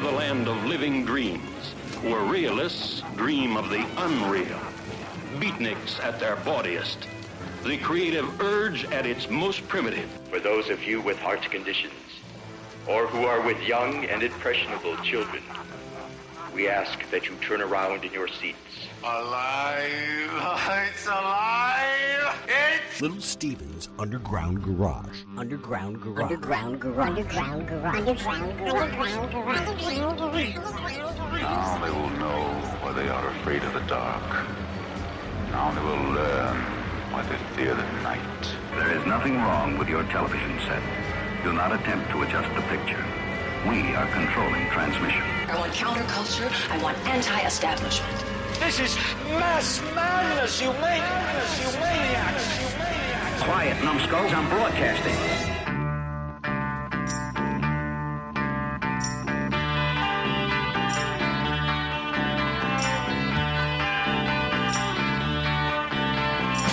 the land of living dreams, where realists dream of the unreal, beatniks at their bawdiest, the creative urge at its most primitive. For those of you with heart conditions, or who are with young and impressionable children, we ask that you turn around in your seats. Alive! It's alive! It's Little Steven's Underground Garage. Underground garage. Underground garage. Underground garage. Underground garage. Underground garage. Now they will know why they are afraid of the dark. Now they will learn why they fear the night. There is nothing wrong with your television set. Do not attempt to adjust the picture. We are controlling transmission. I want counterculture. I want anti-establishment. This is mass madness, you maniacs! You maniacs! You maniacs! Quiet, numbskulls, I'm broadcasting.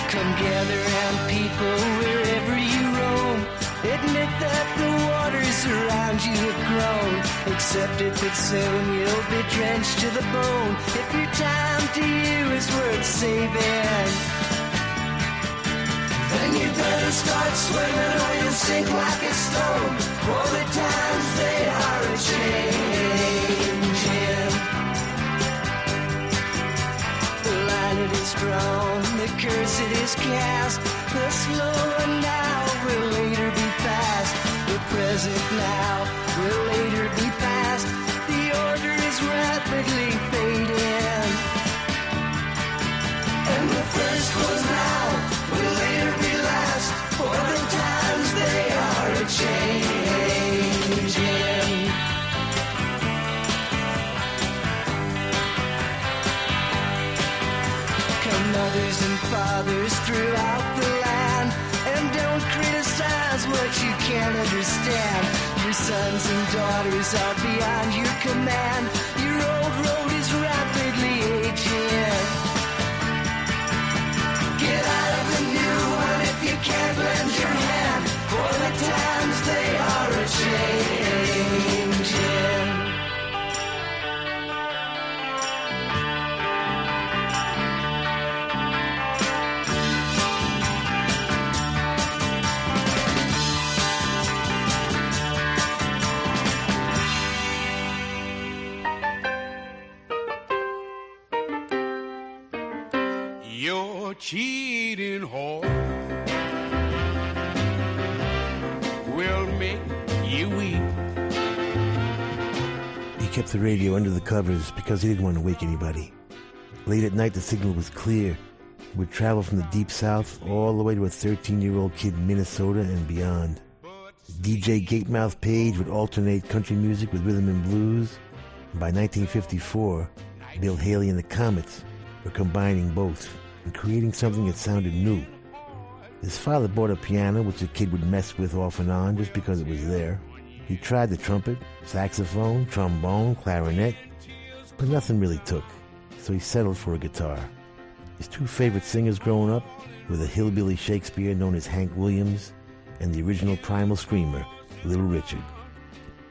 Come gather round people wherever you roam. Admit that the waters around you have grown. Accept it that soon you'll be drenched to the bone. If your time to you is worth saving, then you better start swimming or you'll sink like a stone. For the times they are a changing. The line it is drawn, the curse it is cast. The slow slower now will later present now will later be past. The order is rapidly fading. And the first was now will later be last. For the times they are a changing. Come mothers and fathers you can't understand. Your sons and daughters are beyond your command. Your old road is rapidly aging. Get out of the new one if you can't lend your cheating whore will make you weep. He kept the radio under the covers because he didn't want to wake anybody. Late at night, the signal was clear. It would travel from the deep south all the way to a 13 year old kid in Minnesota and beyond. DJ Gatemouth Page would alternate country music with rhythm and blues. By 1954, Bill Haley and the Comets were combining both and creating something that sounded new. His father bought a piano, which the kid would mess with off and on just because it was there. He tried the trumpet, saxophone, trombone, clarinet, but nothing really took, so he settled for a guitar. His two favorite singers growing up were the hillbilly Shakespeare known as Hank Williams and the original primal screamer, Little Richard.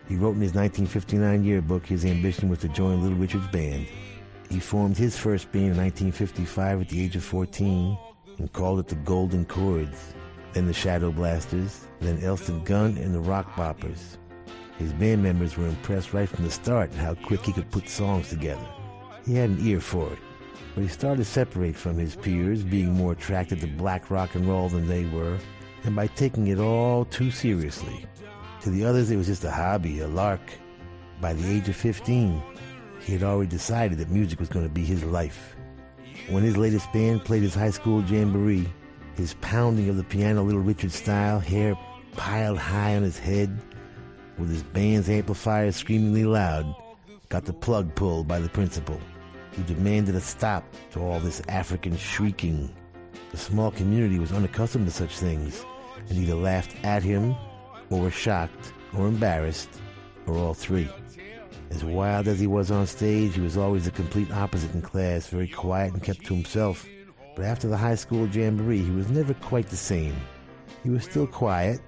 He wrote in his 1959 yearbook his ambition was to join Little Richard's band. He formed his first band in 1955 at the age of 14 and called it the Golden Chords, then the Shadow Blasters, then Elston Gunn and the Rock Boppers. His band members were impressed right from the start at how quick he could put songs together. He had an ear for it, but he started to separate from his peers, being more attracted to black rock and roll than they were, and by taking it all too seriously. To the others, it was just a hobby, a lark. By the age of 15, he had already decided that music was going to be his life. When his latest band played his high school jamboree, his pounding of the piano Little Richard style, hair piled high on his head, with his band's amplifier screamingly loud, got the plug pulled by the principal, who demanded a stop to all this African shrieking. The small community was unaccustomed to such things, and either laughed at him, or were shocked, or embarrassed, or all three. As wild as he was on stage, he was always the complete opposite in class, very quiet and kept to himself. But after the high school jamboree, he was never quite the same. He was still quiet,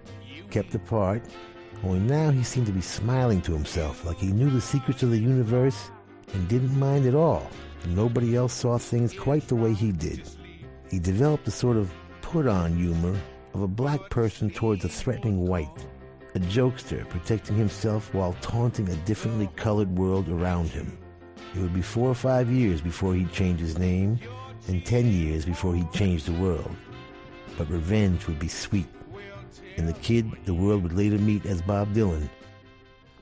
kept apart, Only now he seemed to be smiling to himself, like he knew the secrets of the universe and didn't mind at all. Nobody else saw things quite the way he did. He developed a sort of put-on humor of a black person towards a threatening white, a jokester protecting himself while taunting a differently colored world around him. It would be four or five years before he'd change his name, and ten years before he'd change the world. But revenge would be sweet, and the kid the world would later meet as Bob Dylan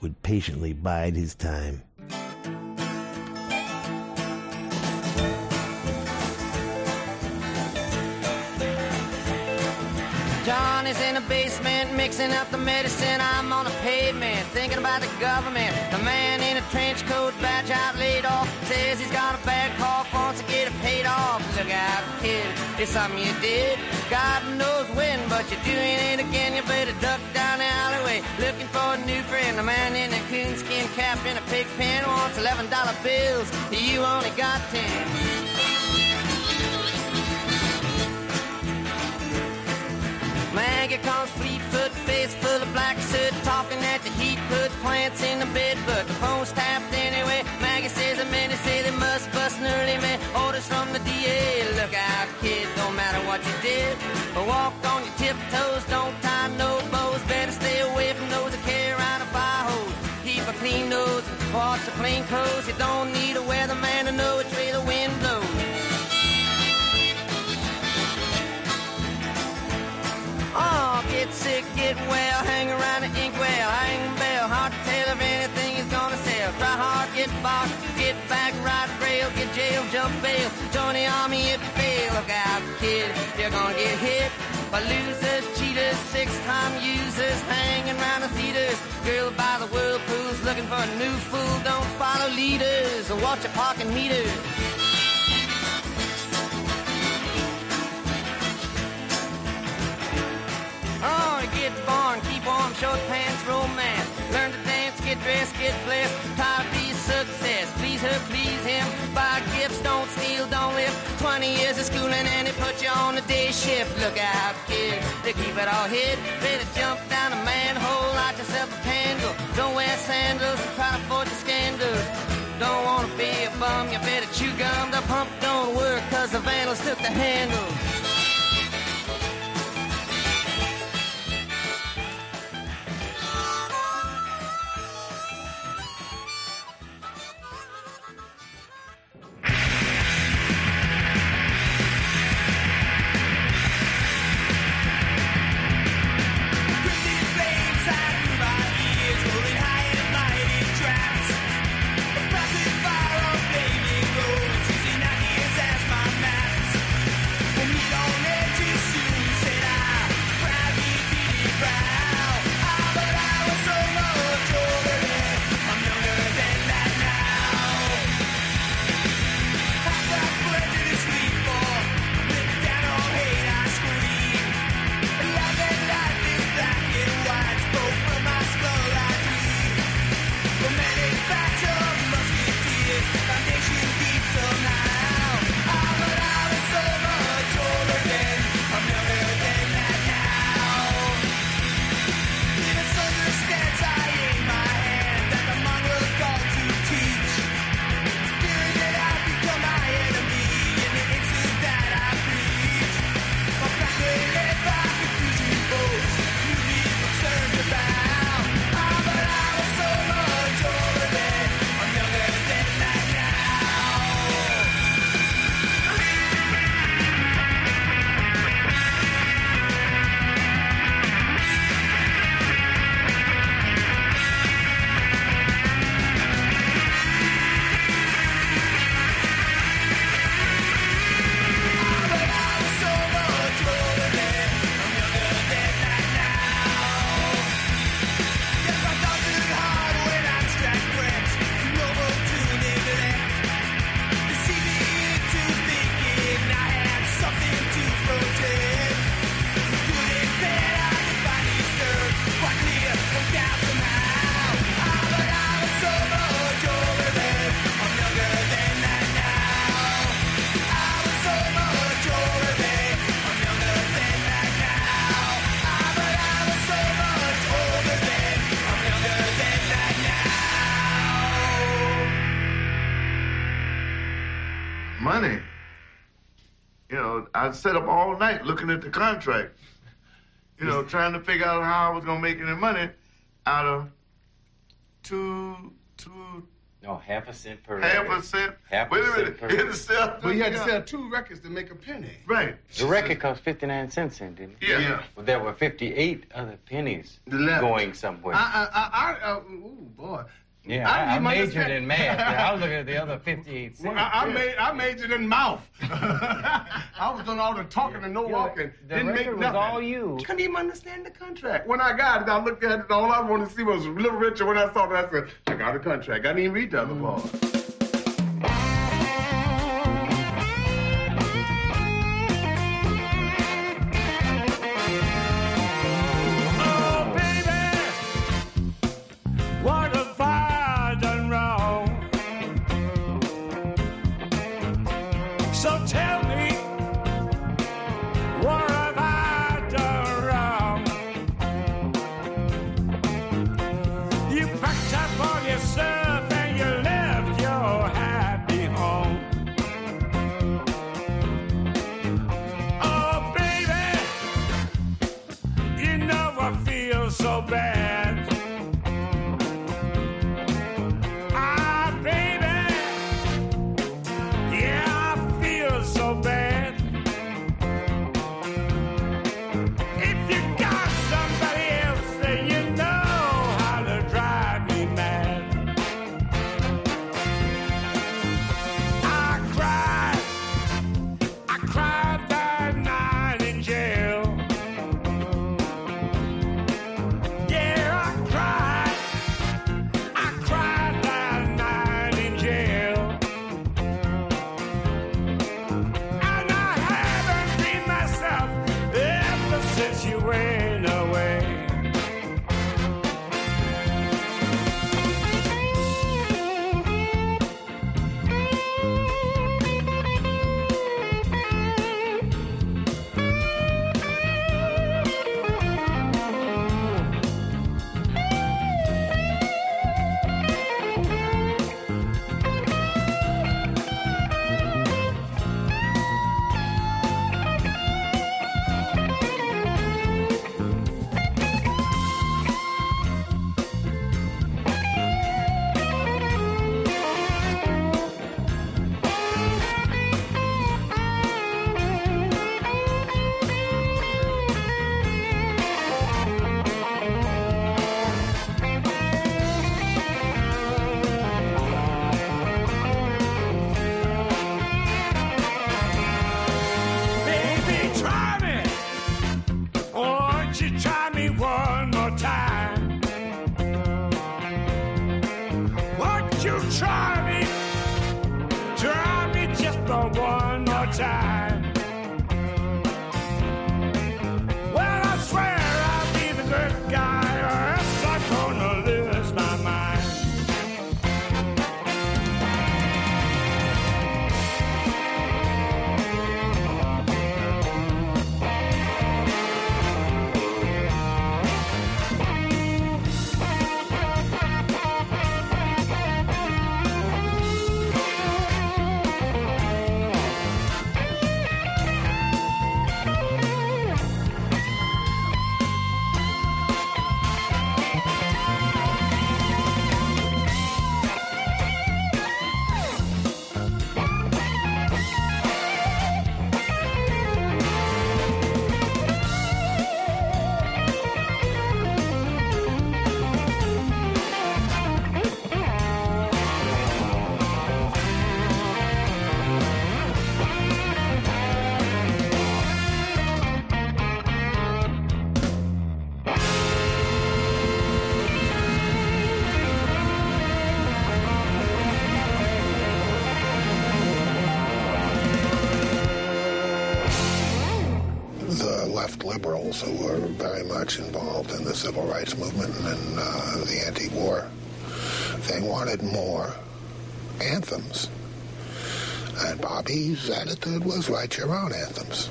would patiently bide his time. Basement mixing up the medicine. I'm on the pavement thinking about the government. The man in a trench coat, badge out, laid off, says he's got a bad cough, wants to get it paid off. Look out, kid, it's something you did. God knows when, but you're doing it again. You better duck down the alleyway looking for a new friend. The man in a coonskin cap in a pig pen wants eleven dollar bills. You only got ten. Maggie comes fleet-foot, face full of black soot, talking at the heat, put plants in the bed, but the phone's tapped anyway. Maggie says the men say they must bust an early man. Orders from the DA, look out, kid, don't matter what you did. But walk on your tiptoes, don't tie no bows, better stay away from those that carry around a fire hose. Keep a clean nose, wash the plain clothes, you don't need jump bail, join the army if you fail. Look out, kid, you're gonna get hit by losers, cheaters, six-time users, hanging around the theaters. Girl by the whirlpools, looking for a new fool. Don't follow leaders or watch your parking meters. Oh, get born, keep warm, short pants, romance. Learn to dance, get dressed, get blessed. Success. Please her, please him. Buy gifts, don't steal, don't live. 20 years of schooling and it put you on the day shift. Look out, kid, to keep it all hid. Better jump down a manhole, light yourself a candle. Don't wear sandals and try to forge a scandal. Don't wanna be a bum, you better chew gum. The pump don't work cause the vandals took the handle. I sat up all night looking at the contract. You know, trying to figure out how I was gonna make any money out of two, two, No, half a cent per half record. a cent. Half Wait a a cent minute. per You had to record. sell. But you had to sell two records to make a penny. Right. The record cost 59 cents then, didn't it? Yeah. Yeah. Well, there were 58 other pennies left. going somewhere. I, I, I, I uh, ooh, boy. Yeah, I I, majored in math. I was looking at the other 58 cents. Well, I, I, made, I majored in mouth. I was doing all the talking and no Yeah, walking. the Didn't make record was all you. Couldn't even understand the contract. When I got it, I looked at it. All I wanted to see was a Little Richard. When I saw that, I said, I got a contract. I didn't even read the other mm. part. Who were very much involved in the civil rights movement and uh, the anti-war. They wanted more anthems. And Bobby's attitude was write your own anthems.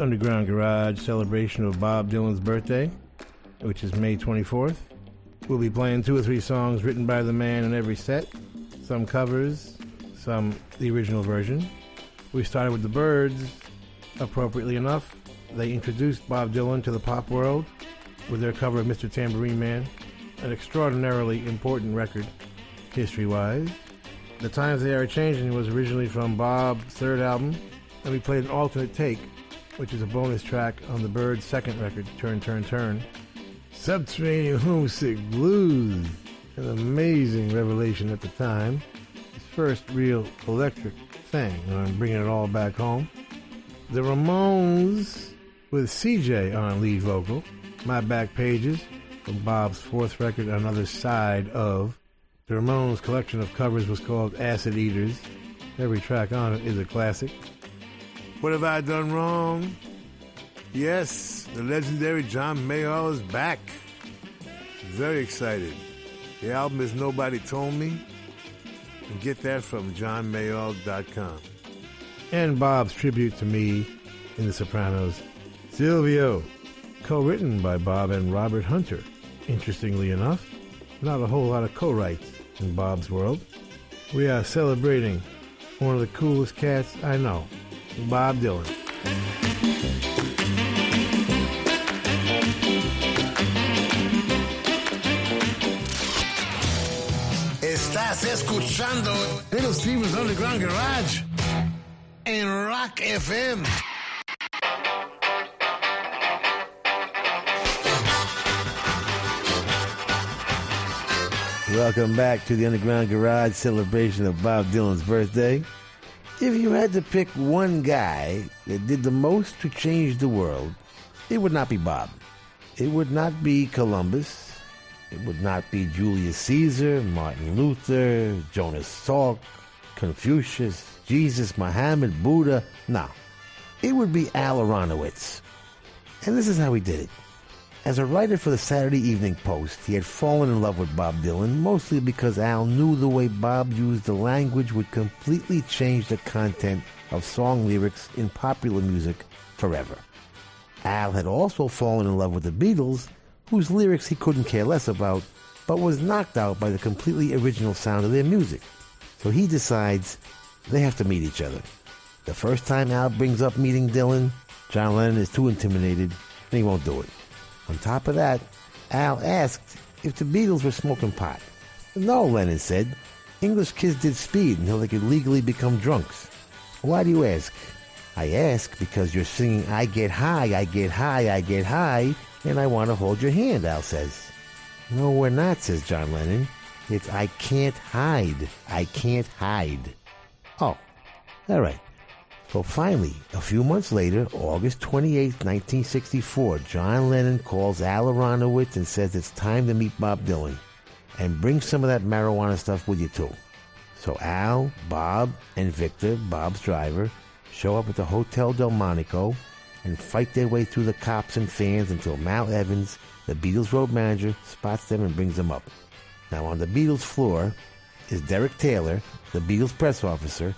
Underground Garage celebration of Bob Dylan's birthday, which is May 24th. We'll be playing two or three songs written by the man in every set, some covers, some the original version. We started with the Byrds, appropriately enough. They introduced Bob Dylan to the pop world with their cover of Mr. Tambourine Man, an extraordinarily important record, history wise. The Times They Are Changing was originally from Bob's third album, and we played an alternate take, which is a bonus track on the Byrds' second record, Turn, Turn, Turn. Subterranean Homesick Blues, an amazing revelation at the time. His first real electric thing on bringing it all back home. The Ramones with CJ on lead vocal. My Back Pages from Bob's fourth record, Another Side of. The Ramones collection of covers was called Acid Eaters. Every track on it is a classic. What have I done wrong? Yes, the legendary John Mayall is back. Very excited. The album is Nobody Told Me. And get that from johnmayall.com. And Bob's tribute to me in The Sopranos, Silvio, co-written by Bob and Robert Hunter. Interestingly enough, not a whole lot of co-writes in Bob's world. We are celebrating one of the coolest cats I know, Bob Dylan. Estás escuchando Little Steven's Underground Garage en Rock FM. Welcome back to the Underground Garage celebration of Bob Dylan's birthday. If you had to pick one guy that did the most to change the world, it would not be Bob. It would not be Columbus. It would not be Julius Caesar, Martin Luther, Jonas Salk, Confucius, Jesus, Muhammad, Buddha. No. It would be Al Aronowitz. And this is how he did it. As a writer for the Saturday Evening Post, he had fallen in love with Bob Dylan mostly because Al knew the way Bob used the language would completely change the content of song lyrics in popular music forever. Al had also fallen in love with the Beatles, whose lyrics he couldn't care less about, but was knocked out by the completely original sound of their music. So he decides they have to meet each other. The first time Al brings up meeting Dylan, John Lennon is too intimidated and he won't do it. On top of that, Al asked if the Beatles were smoking pot. No, Lennon said. English kids did speed until they could legally become drunks. Why do you ask? I ask because you're singing I Get High, I Get High, I Get High, and I want to hold your hand, Al says. No, we're not, says John Lennon. It's I can't hide. I can't hide. Oh, all right. So finally, a few months later, August 28, 1964, John Lennon calls Al Aronowitz and says it's time to meet Bob Dylan. And bring some of that marijuana stuff with you too. So Al, Bob, and Victor, Bob's driver, show up at the Hotel Delmonico and fight their way through the cops and fans until Mal Evans, the Beatles road manager, spots them and brings them up. Now on the Beatles floor is Derek Taylor, the Beatles press officer,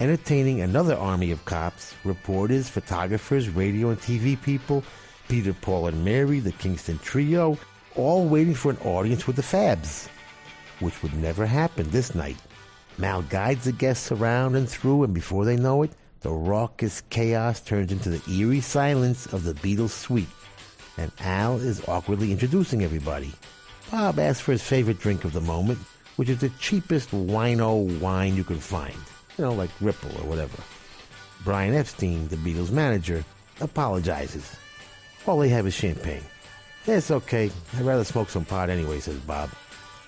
entertaining another army of cops, reporters, photographers, radio and TV people, Peter, Paul, and Mary, the Kingston Trio, all waiting for an audience with the Fabs, which would never happen this night. Mal guides the guests around and through, and before they know it, the raucous chaos turns into the eerie silence of the Beatles suite, and Al is awkwardly introducing everybody. Bob asks for his favorite drink of the moment, which is the cheapest wino wine you can find, you know, like Ripple or whatever. Brian Epstein, the Beatles manager, apologizes. All they have is champagne. It's okay. I'd rather smoke some pot anyway, says Bob.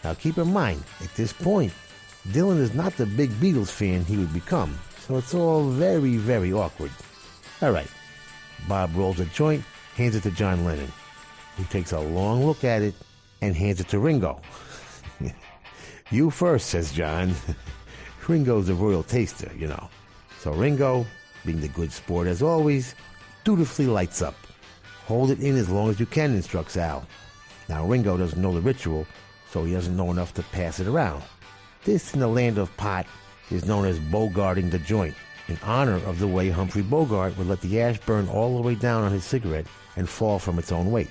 Now keep in mind, at this point, Dylan is not the big Beatles fan he would become, so it's all very, very awkward. All right. Bob rolls a joint, hands it to John Lennon, who takes a long look at it and hands it to Ringo. you first, says John. Ringo's a royal taster, you know. So Ringo, being the good sport as always, dutifully lights up. Hold it in as long as you can, instructs Al. Now Ringo doesn't know the ritual, so he doesn't know enough to pass it around. This, in the land of pot, is known as bogarting the joint, in honor of the way Humphrey Bogart would let the ash burn all the way down on his cigarette and fall from its own weight.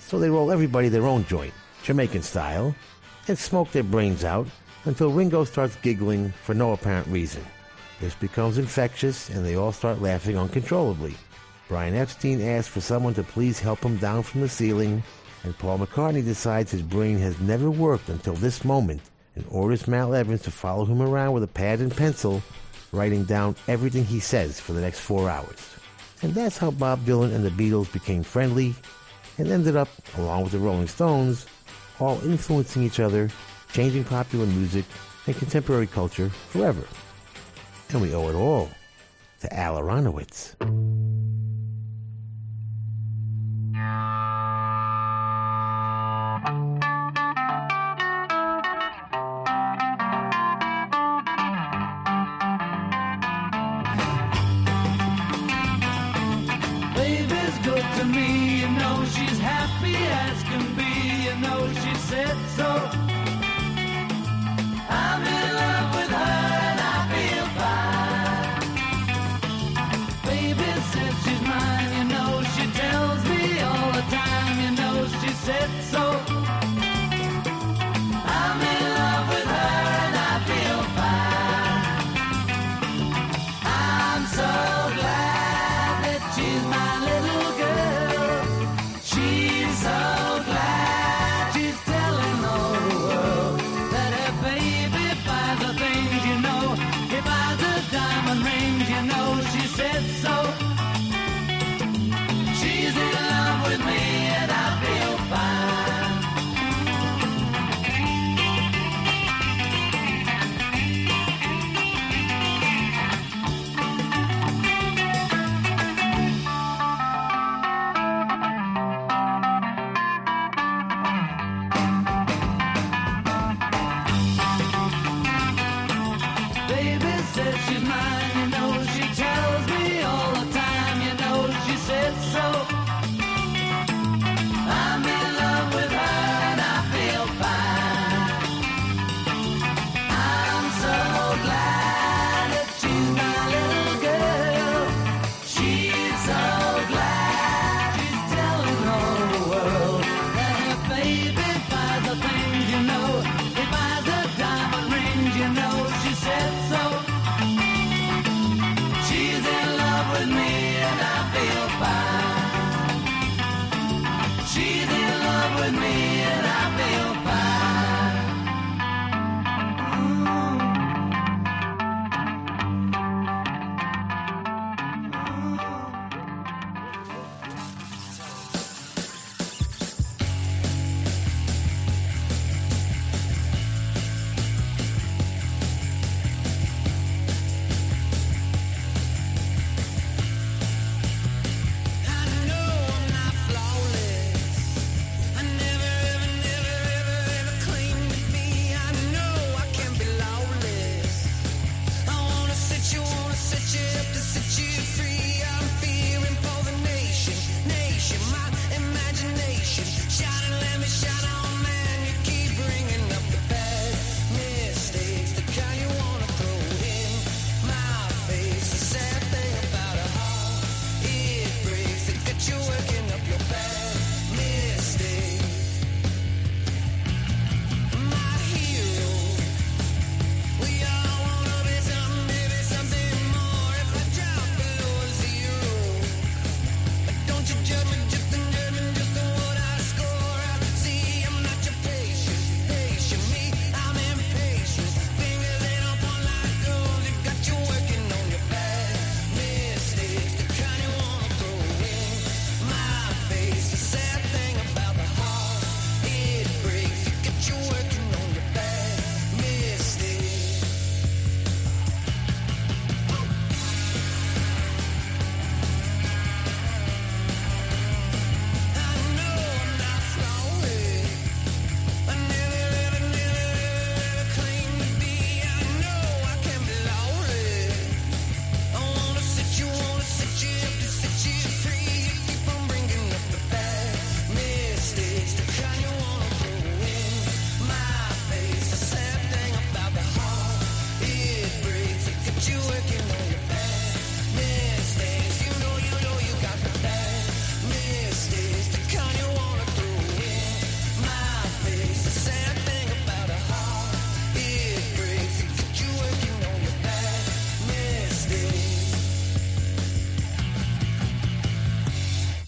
So they roll everybody their own joint, Jamaican style, and smoke their brains out until Ringo starts giggling for no apparent reason. This becomes infectious, and they all start laughing uncontrollably. Brian Epstein asks for someone to please help him down from the ceiling, and Paul McCartney decides his brain has never worked until this moment and orders Mal Evans to follow him around with a pad and pencil, writing down everything he says for the next four hours. And that's how Bob Dylan and the Beatles became friendly and ended up, along with the Rolling Stones, all influencing each other, changing popular music and contemporary culture forever. And we owe it all to Al Aronowitz.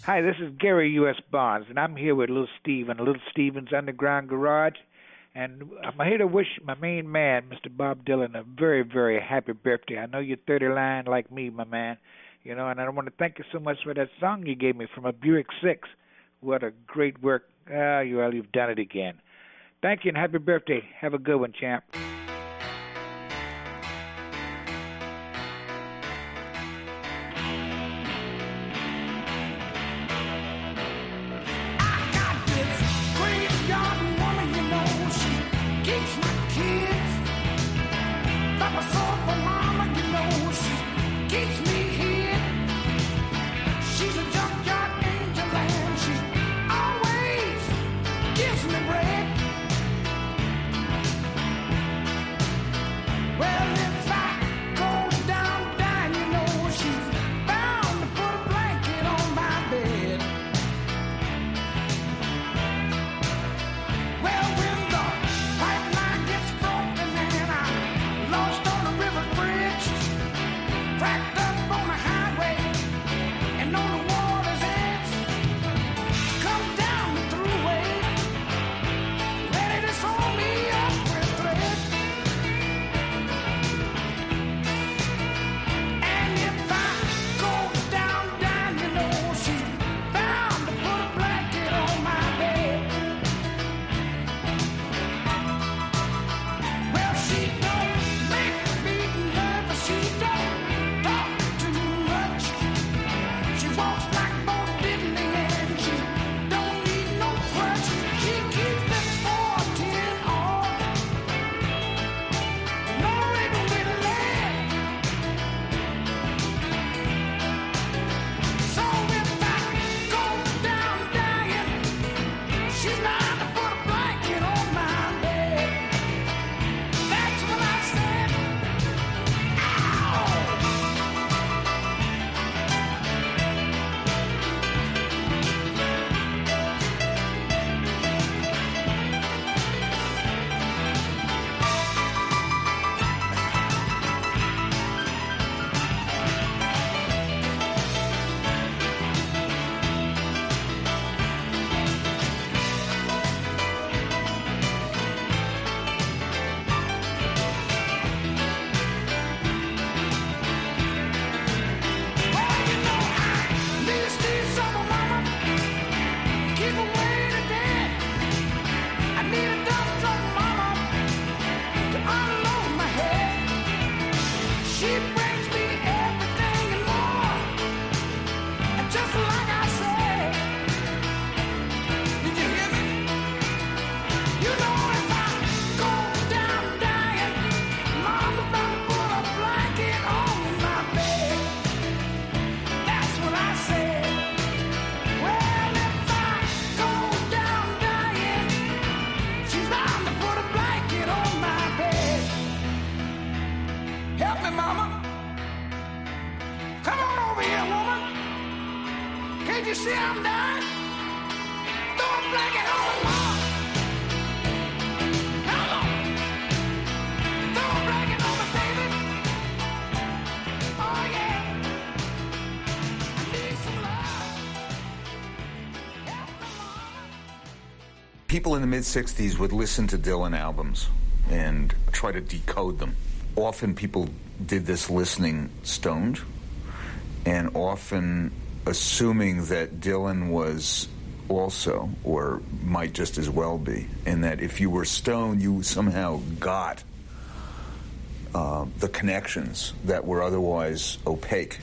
Hi, this is Gary U.S. Bonds, and I'm here with Little Steve Little Steven's Underground Garage. And I'm here to wish my main man, Mr. Bob Dylan, a very, very happy birthday. I know you're thirty-nine like me, my man. You know, and I want to thank you so much for that song you gave me from a Buick 6. What a great work. Ah, you all, you've done it again. Thank you and happy birthday. Have a good one, champ. people in the mid 60s would listen to Dylan albums and try to decode them. Often people did this listening stoned, and often assuming that Dylan was also, or might just as well be, and that if you were stoned, you somehow got uh, the connections that were otherwise opaque.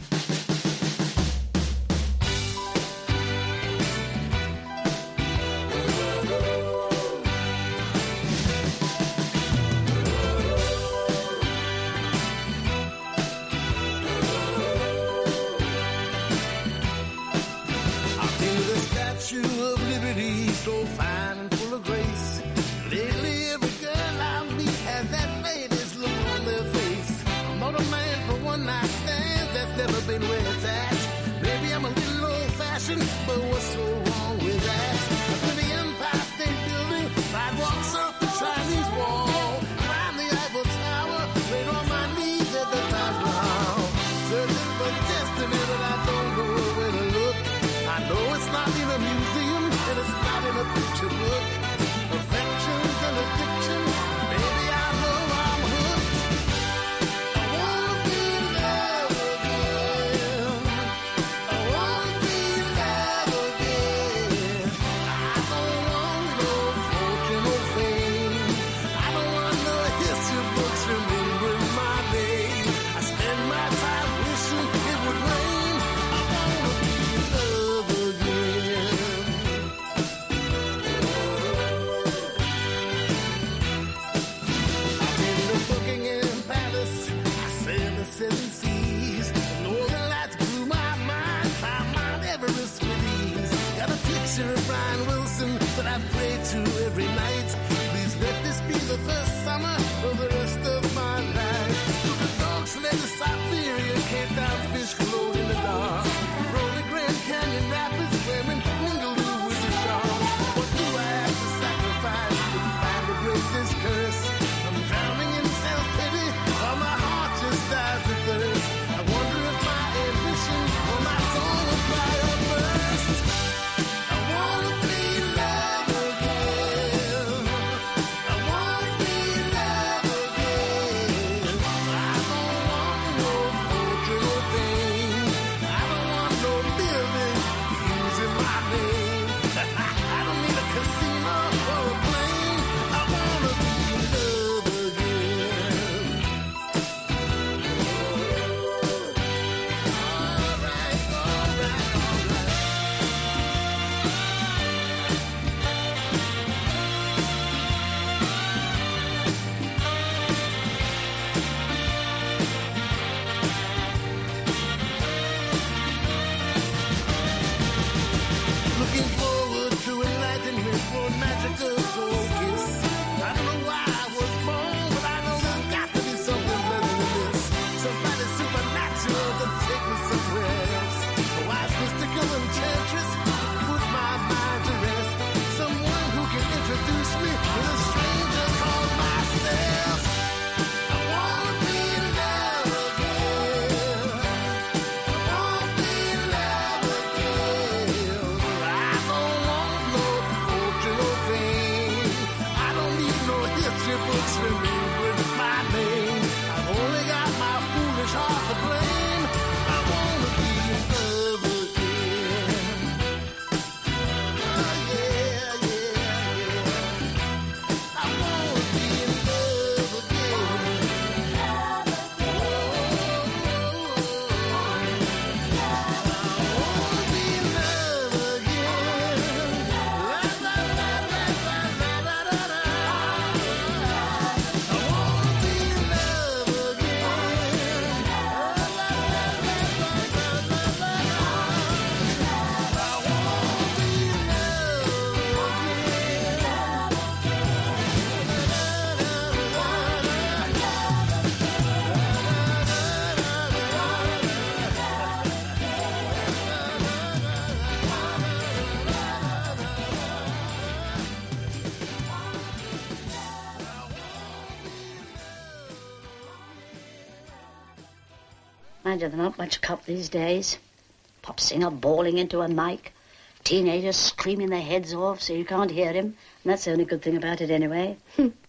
You, they're not much cop these days. Pop singer bawling into a mic. Teenagers screaming their heads off so you can't hear him. And that's the only good thing about it anyway.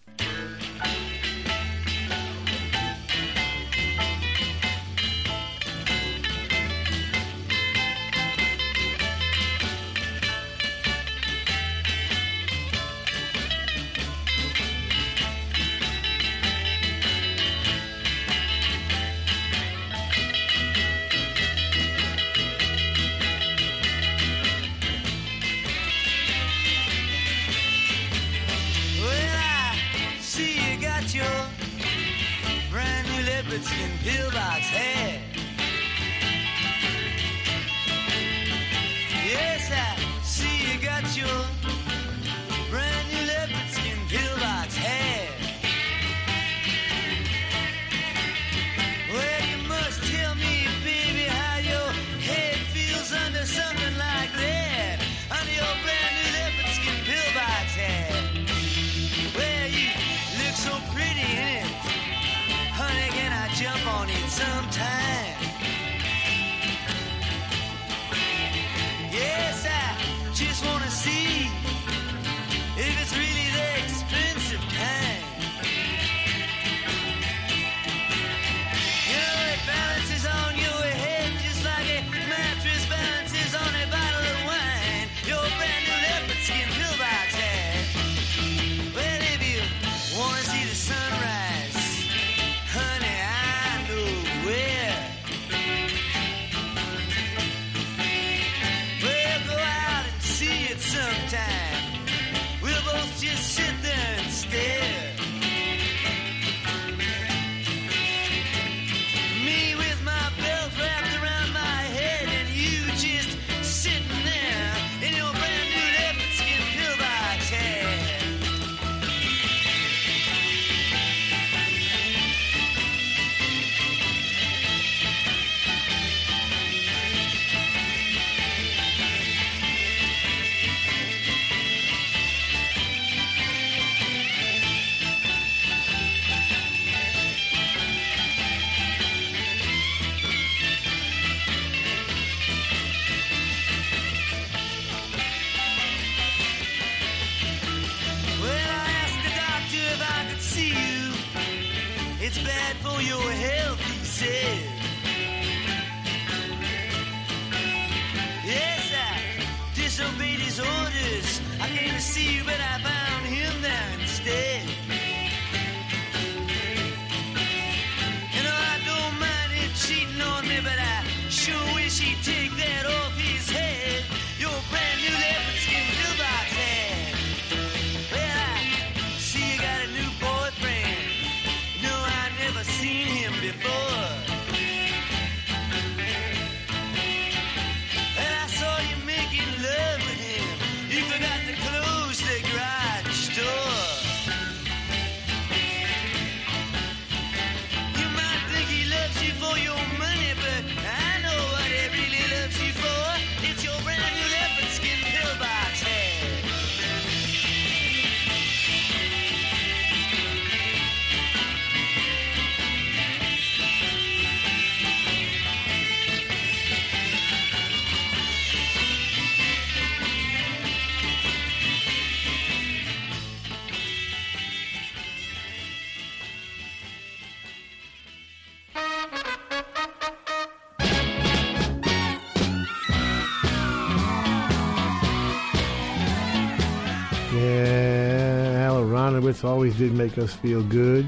Always did make us feel good.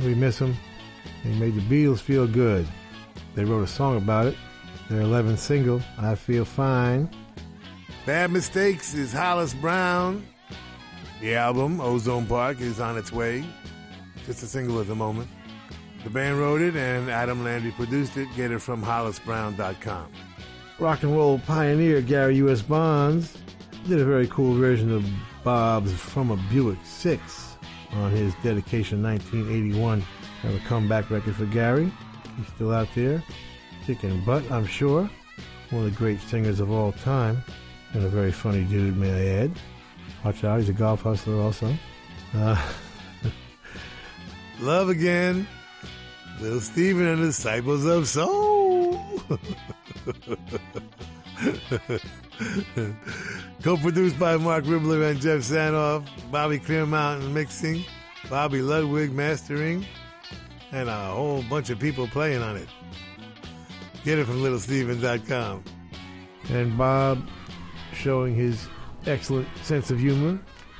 We miss them. They made the Beatles feel good. They wrote a song about it. Their 11th single, I Feel Fine. Bad Mistakes is Hollis Brown. The album, Ozone Park, is on its way. Just a single at the moment. The band wrote it and Adam Landry produced it. Get it from hollisbrown.com. Rock and roll pioneer Gary U.S. Bonds did a very cool version of Bob's From a Buick 6 on his dedication 1981. Have a comeback record for Gary. He's still out there, kicking butt, I'm sure. One of the great singers of all time, and a very funny dude, may I add. Watch out, he's a golf hustler also. Uh, love again. Little Steven and Disciples of Soul. Co-produced by Marc Ribler and Geoff Sanoff, Bobby Clearmountain mixing, Bobby Ludwig mastering, and a whole bunch of people playing on it. Get it from littlesteven.com. And Bob showing his excellent sense of humor,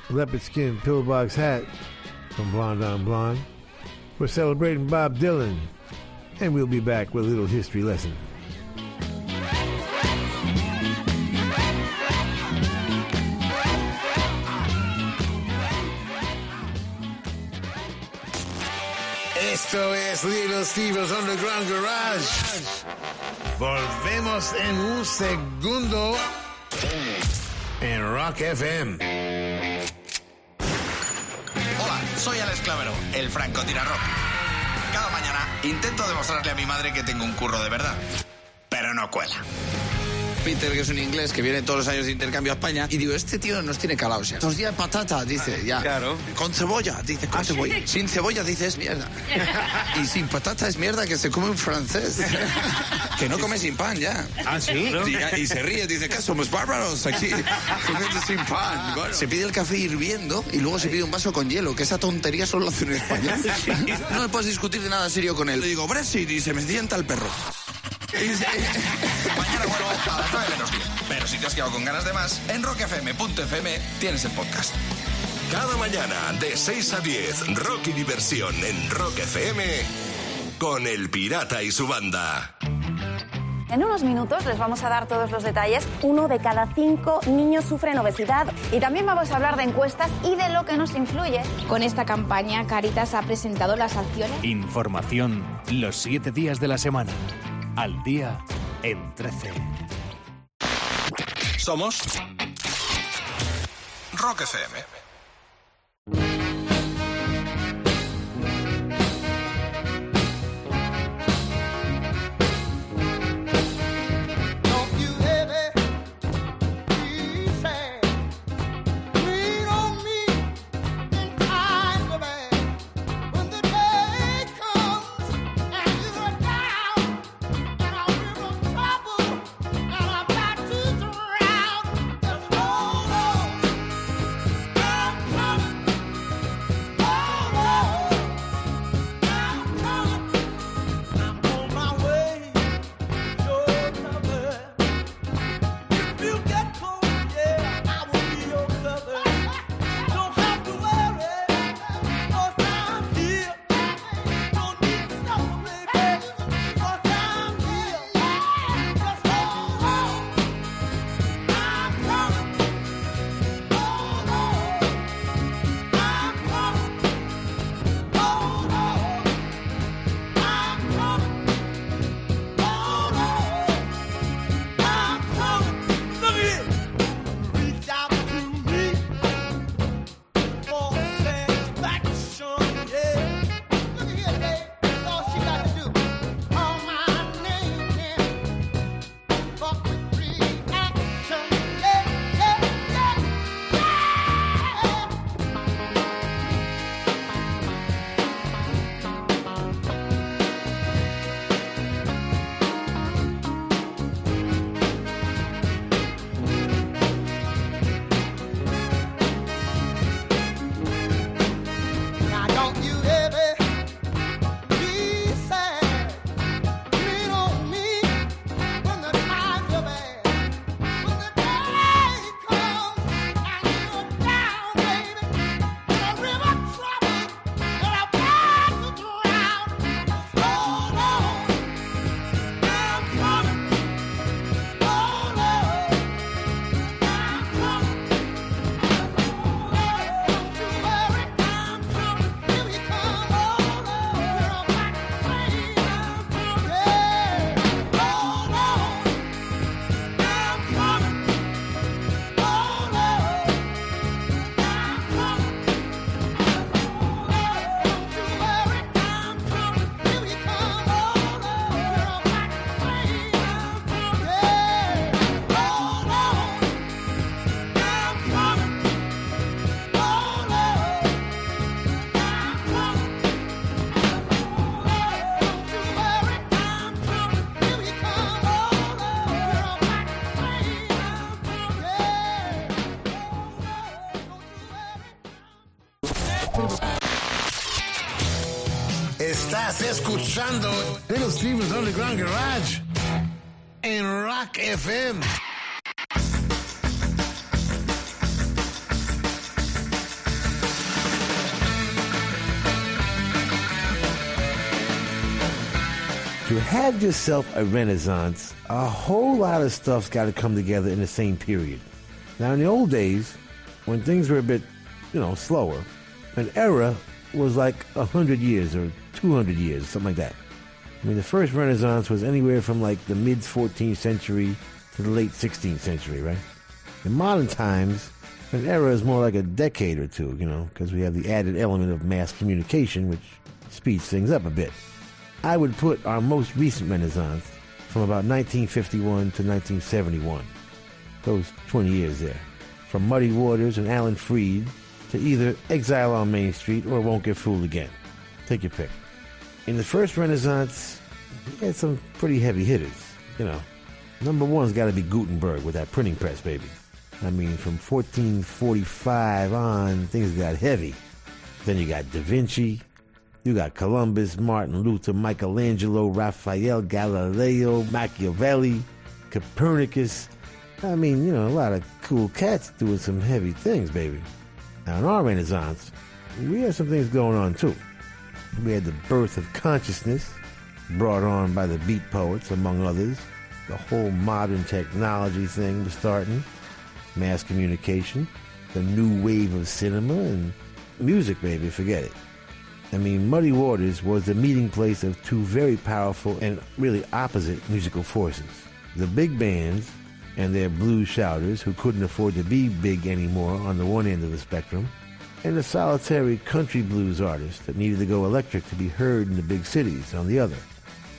leopard skin pillbox hat from Blonde on Blonde. We're celebrating Bob Dylan, and we'll be back with a little history lesson. Es Little Steven's Underground Garage. Volvemos en un segundo en Rock FM. Hola, soy Alex Clavero, el francotirador. Cada mañana intento demostrarle a mi madre que tengo un curro de verdad, pero no cuela. Peter, que es un inglés que viene todos los años de intercambio a España, y digo, este tío nos tiene calados ya. Dos días patata, dice, ya. Claro. Con cebolla, dice, con cebolla. Sin cebolla, dice, es mierda. y sin patata es mierda que se come un francés. que no come sin pan ya. Ah, ¿sí? Y, y se ríe, dice, ¿qué somos bárbaros aquí? Comiendo sin pan. Bueno, se pide el café hirviendo y luego se pide un vaso con hielo, que esa tontería solo lo hace un español. no me puedes discutir de nada serio con él. Le digo, Brexit, y se me sienta el perro. Mañana vuelvo a las 9 menos 10. Pero si te has quedado con ganas de más, en rockfm.fm tienes el podcast. Cada mañana de 6 a 10, rock y diversión en Rock FM con El Pirata y su banda. En unos minutos les vamos a dar todos los detalles. Uno de cada cinco niños sufren obesidad y también vamos a hablar de encuestas y de lo que nos influye. Con esta campaña, Caritas ha presentado las acciones. Información los siete días de la semana. Al día en 13. Somos Rock FM. Escuchando Little Steven's Underground Garage en Rock FM. To have yourself a renaissance, a whole lot of stuff's got to come together in the same period. Now, in the old days, when things were a bit, you know, slower, an era was like a hundred years or two hundred years, something like that. I mean, the first Renaissance was anywhere from like the mid 14th century to the late 16th century, right? In modern times, an era is more like a decade or two, you know, because we have the added element of mass communication, which speeds things up a bit. I would put our most recent Renaissance from about 1951 to 1971. Those 20 years there. From Muddy Waters and Alan Freed to either Exile on Main Street or Won't Get Fooled Again. Take your pick. In the first Renaissance, we had some pretty heavy hitters. You know, number one's got to be Gutenberg with that printing press, baby. I mean, from 1445 on, things got heavy. Then you got Da Vinci, you got Columbus, Martin Luther, Michelangelo, Raphael, Galileo, Machiavelli, Copernicus. I mean, you know, a lot of cool cats doing some heavy things, baby. Now, in our Renaissance, we had some things going on too. We had the birth of consciousness, brought on by the beat poets, among others. The whole modern technology thing was starting, mass communication, the new wave of cinema, and music, baby, forget it. I mean, Muddy Waters was the meeting place of two very powerful and really opposite musical forces. The big bands and their blues shouters who couldn't afford to be big anymore on the one end of the spectrum, and a solitary country blues artist that needed to go electric to be heard in the big cities on the other.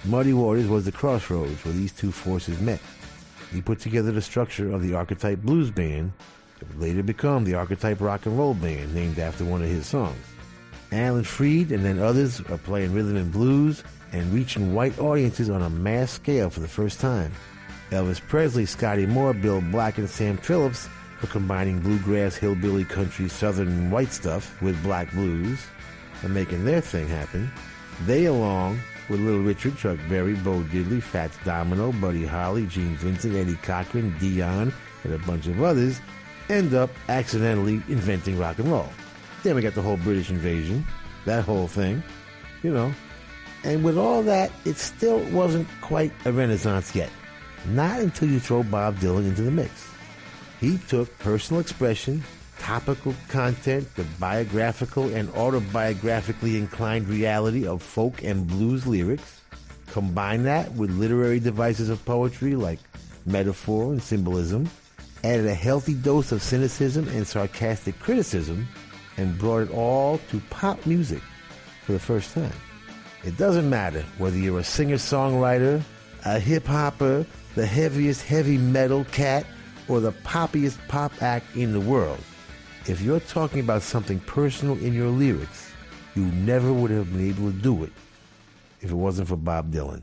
Muddy Waters was the crossroads where these two forces met. He put together the structure of the Archetype Blues Band that would later become the Archetype Rock and Roll Band, named after one of his songs. Alan Freed and then others are playing rhythm and blues and reaching white audiences on a mass scale for the first time. Elvis Presley, Scotty Moore, Bill Black, and Sam Phillips combining bluegrass, hillbilly, country, southern, and white stuff with black blues and making their thing happen. They, along with Little Richard, Chuck Berry, Bo Diddley, Fats Domino, Buddy Holly, Gene Vincent, Eddie Cochran, Dion, and a bunch of others, end up accidentally inventing rock and roll. Then we got the whole British invasion, that whole thing, you know. And with all that, it still wasn't quite a renaissance yet. Not until you throw Bob Dylan into the mix. He took personal expression, topical content, the biographical and autobiographically inclined reality of folk and blues lyrics, combined that with literary devices of poetry like metaphor and symbolism, added a healthy dose of cynicism and sarcastic criticism, and brought it all to pop music for the first time. It doesn't matter whether you're a singer songwriter, a hip hopper, the heaviest heavy metal cat, or the poppiest pop act in the world. If you're talking about something personal in your lyrics, you never would have been able to do it if it wasn't for Bob Dylan.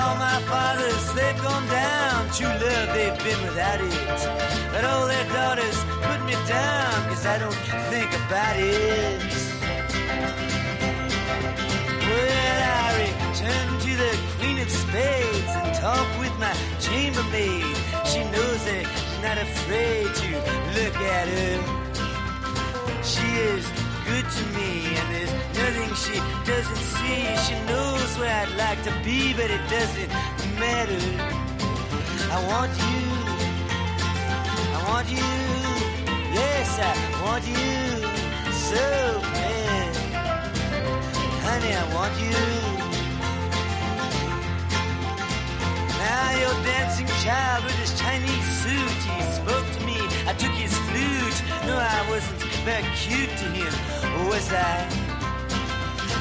Now my father's they've gone down. True love, they've been without it. But all their daughters put me down, cause I don't think about it. Well, I return to the Queen of Spades and talk with my chambermaid. She knows that she's not afraid to look at her. She is good to me, and there's nothing she doesn't see. She knows where I'd like to be, but it doesn't matter. I want you. I want you. Yes, I want you so bad. Honey, I want you. Now your dancing child with his Chinese suit, he spoke to me. I took his flute. No, I wasn't very cute to him, was I?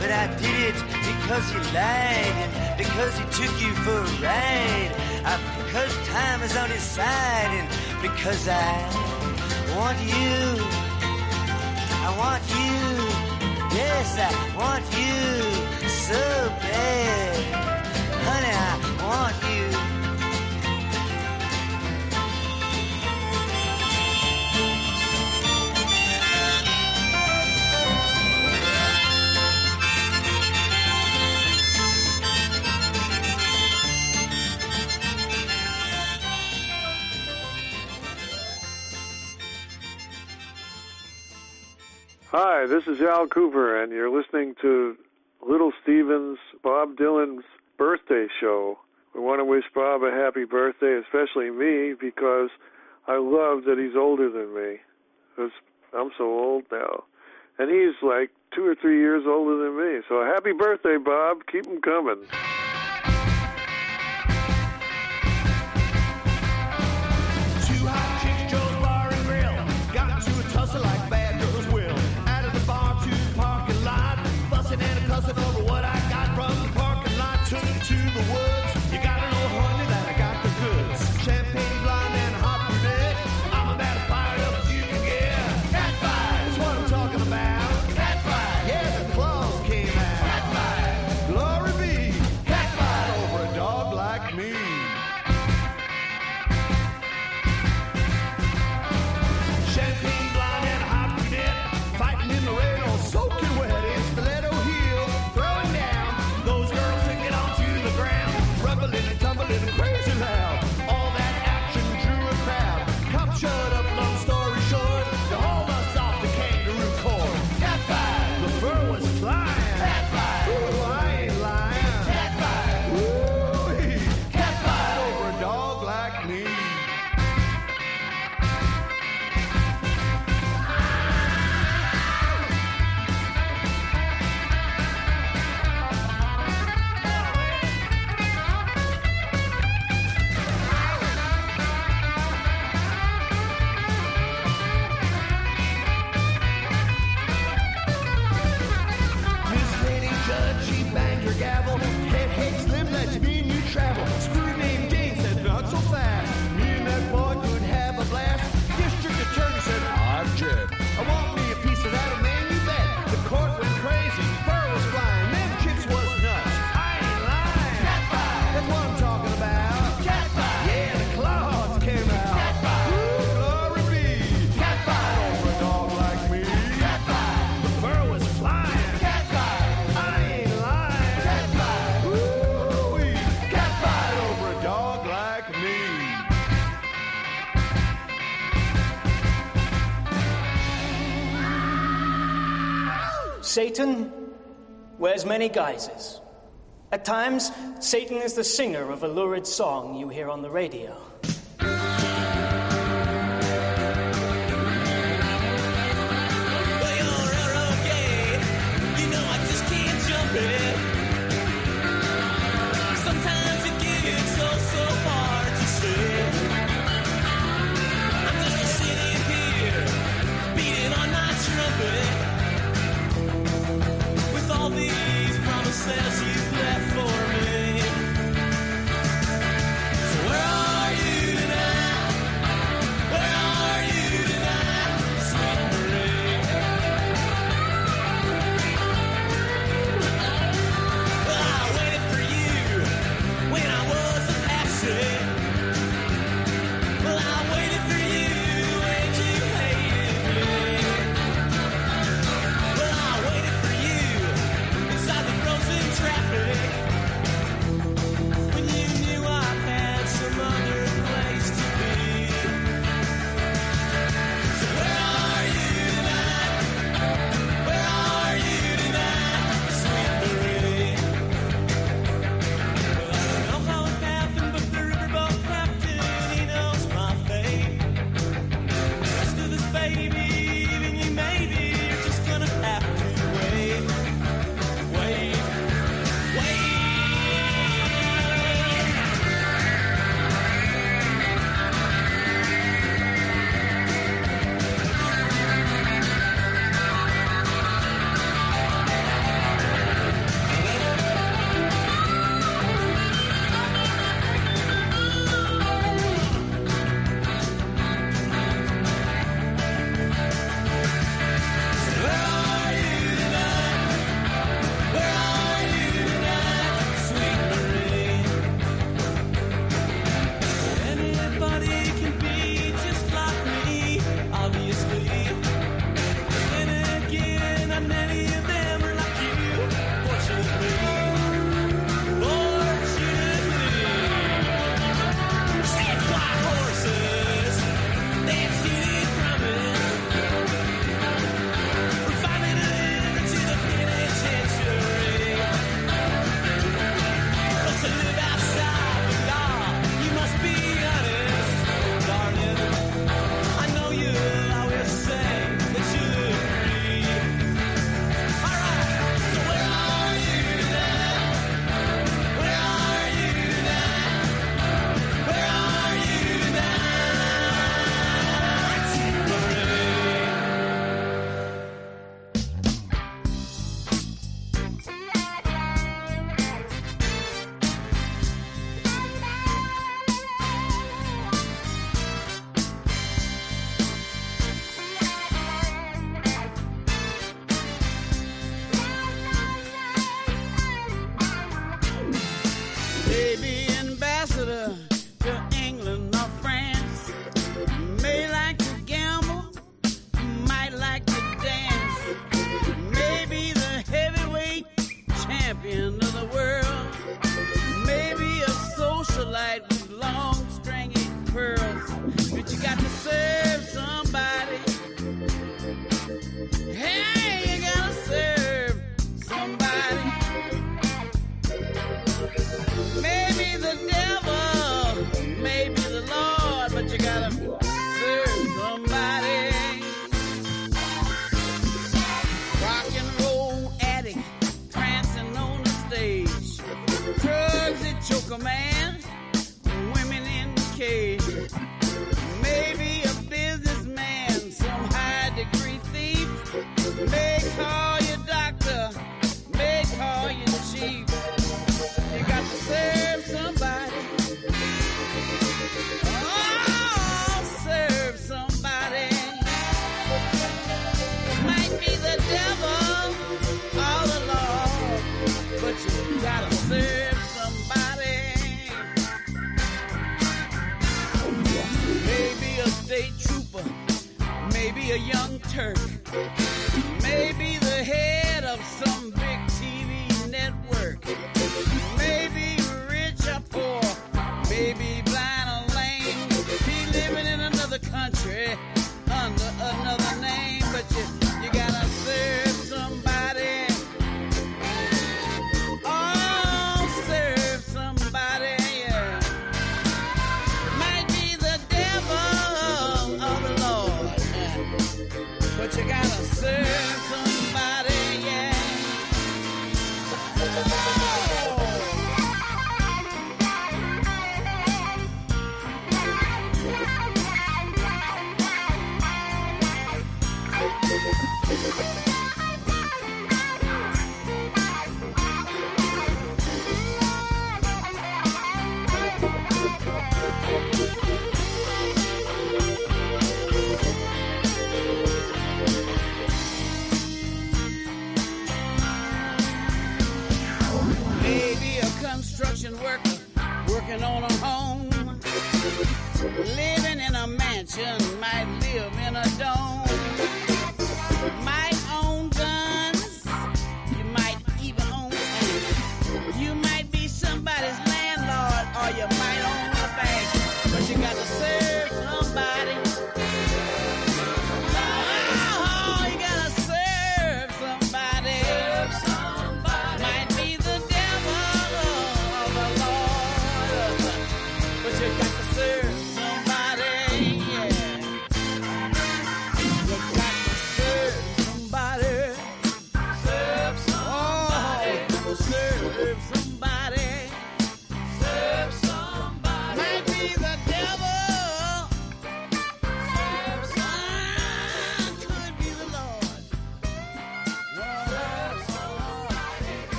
But I did it because he lied and because he took you for a ride. Uh, because time is on his side and because I want you. I want you. Yes, I want you so bad. Honey, I want you. Hi, this is Al Kooper, and you're listening to Little Steven's Bob Dylan's birthday show. We want to wish Bob a happy birthday, especially me, because I love that he's older than me. 'Cause I'm so old now. And he's like two or three years older than me. So happy birthday, Bob. Keep 'em coming. Satan wears many guises. At times, Satan is the singer of a lurid song you hear on the radio.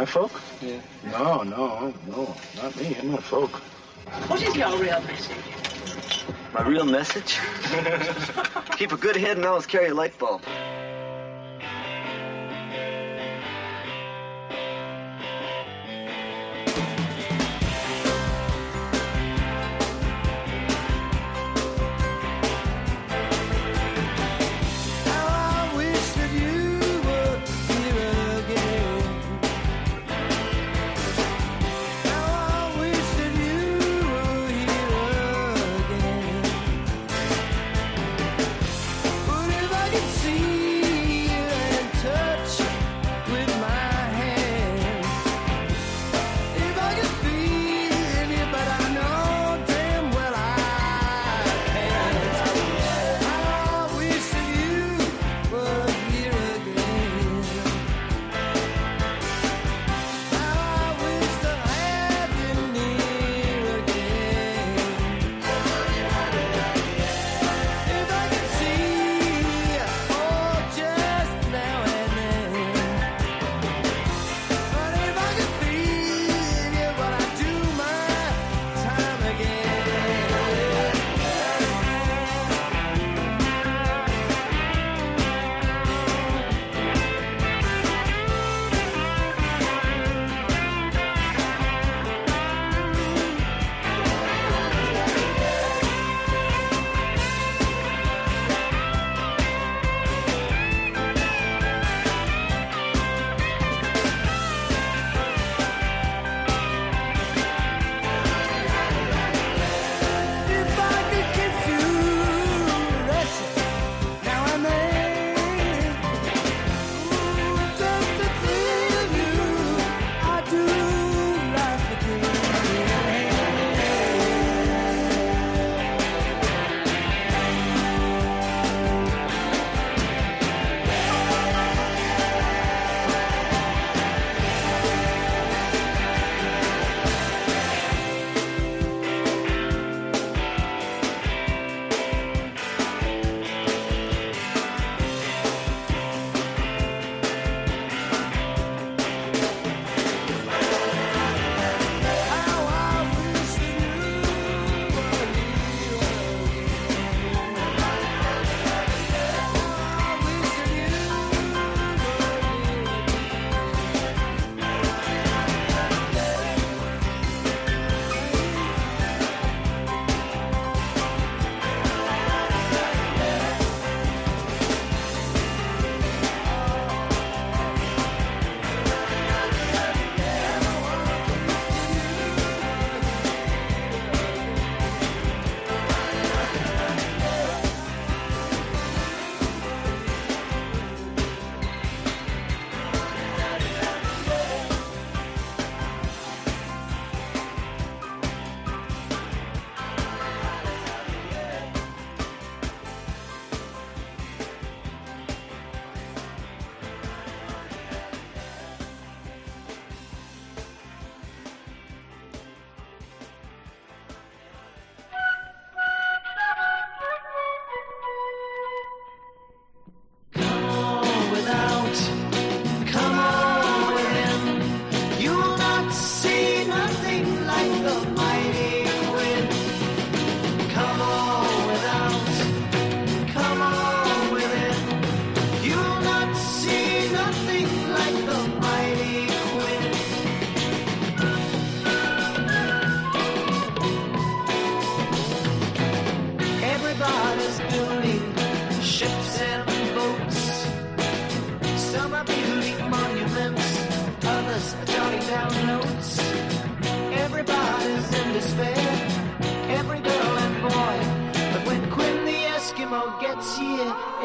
My folk? Yeah. No, no, no, not me. I'm not folk. What is your real message? My real message? Keep a good head and always carry a light bulb.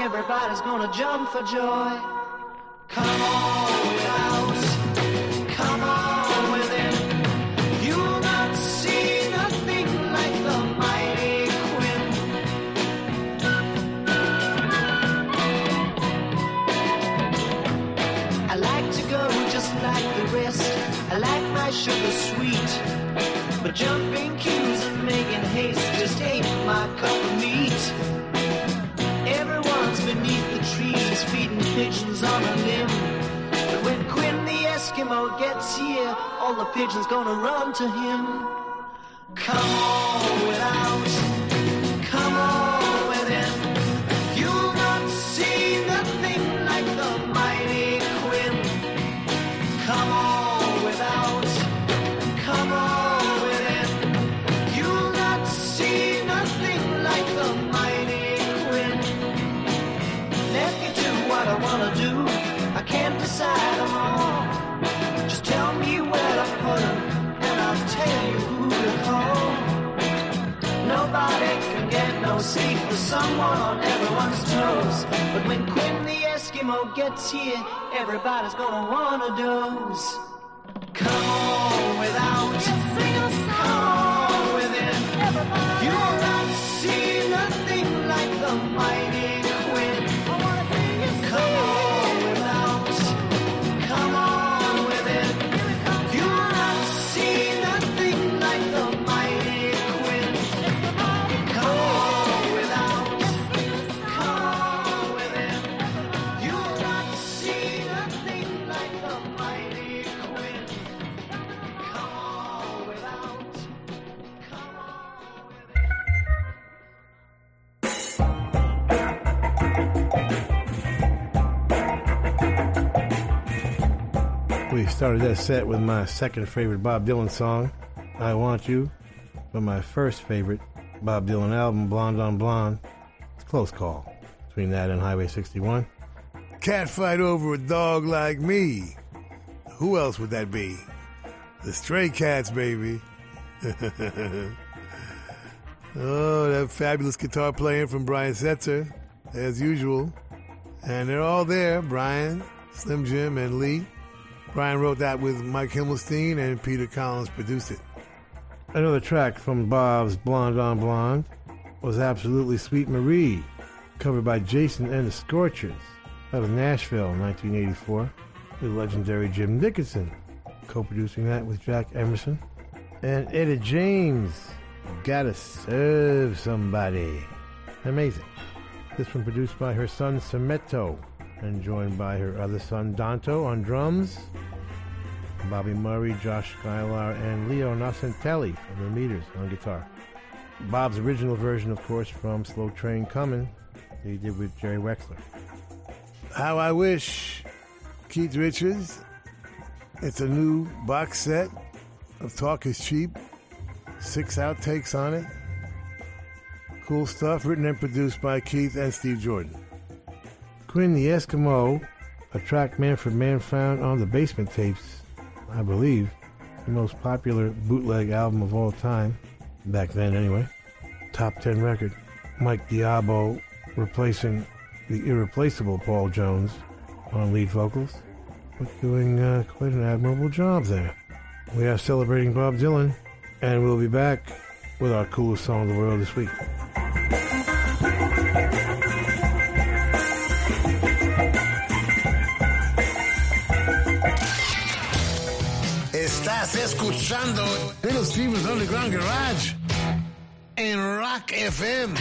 Everybody's gonna jump for joy. Limb. But when Quinn the Eskimo gets here, all the pigeons gonna run to him. Come on without, someone on everyone's toes. But when Quinn the Eskimo gets here, everybody's gonna wanna doze. Come on without, come on within. You'll not see nothing like the mighty started that set with my second favorite Bob Dylan song, I Want You, but my first favorite Bob Dylan album, Blonde on Blonde. It's a close call between that and Highway 61. Can't fight over a dog like me. Who else would that be? The Stray Cats, baby. oh, that fabulous guitar playing from Brian Setzer, as usual. And they're all there Brian, Slim Jim, and Lee. Brian wrote that with Mike Himmelstein, and Peter Collins produced it. Another track from Bob's Blonde on Blonde was absolutely Sweet Marie, covered by Jason and the Scorchers out of Nashville in 1984 with legendary Jim Dickinson, co-producing that with Jack Emerson. And Etta James, Gotta Serve Somebody. Amazing. This one produced by her son Sametto and joined by her other son Donto on drums, Bobby Murray, Josh Sklair, and Leo Nocentelli on the meters on guitar. Bob's original version, of course, from Slow Train Coming, that he did with Jerry Wexler. How I Wish, Keith Richards. It's a new box set of Talk is Cheap. Six outtakes on it. Cool stuff, written and produced by Keith and Steve Jordan. Quinn the Eskimo, a track Manfred Mann found on the Basement Tapes, I believe, the most popular bootleg album of all time, back then anyway. Top 10 record. Mike d'Abo replacing the irreplaceable Paul Jones on lead vocals, but doing uh, quite an admirable job there. We are celebrating Bob Dylan, and we'll be back with our coolest song in the world this week. Escuchando Little Steven's Underground Garage en Rock FM.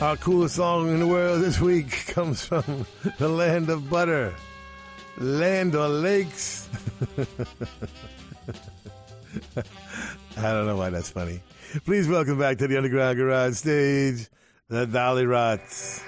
Our coolest song in the world this week comes from the land of butter, land or lakes. I don't know why that's funny. Please welcome back to the Underground Garage stage, the Dollyrots.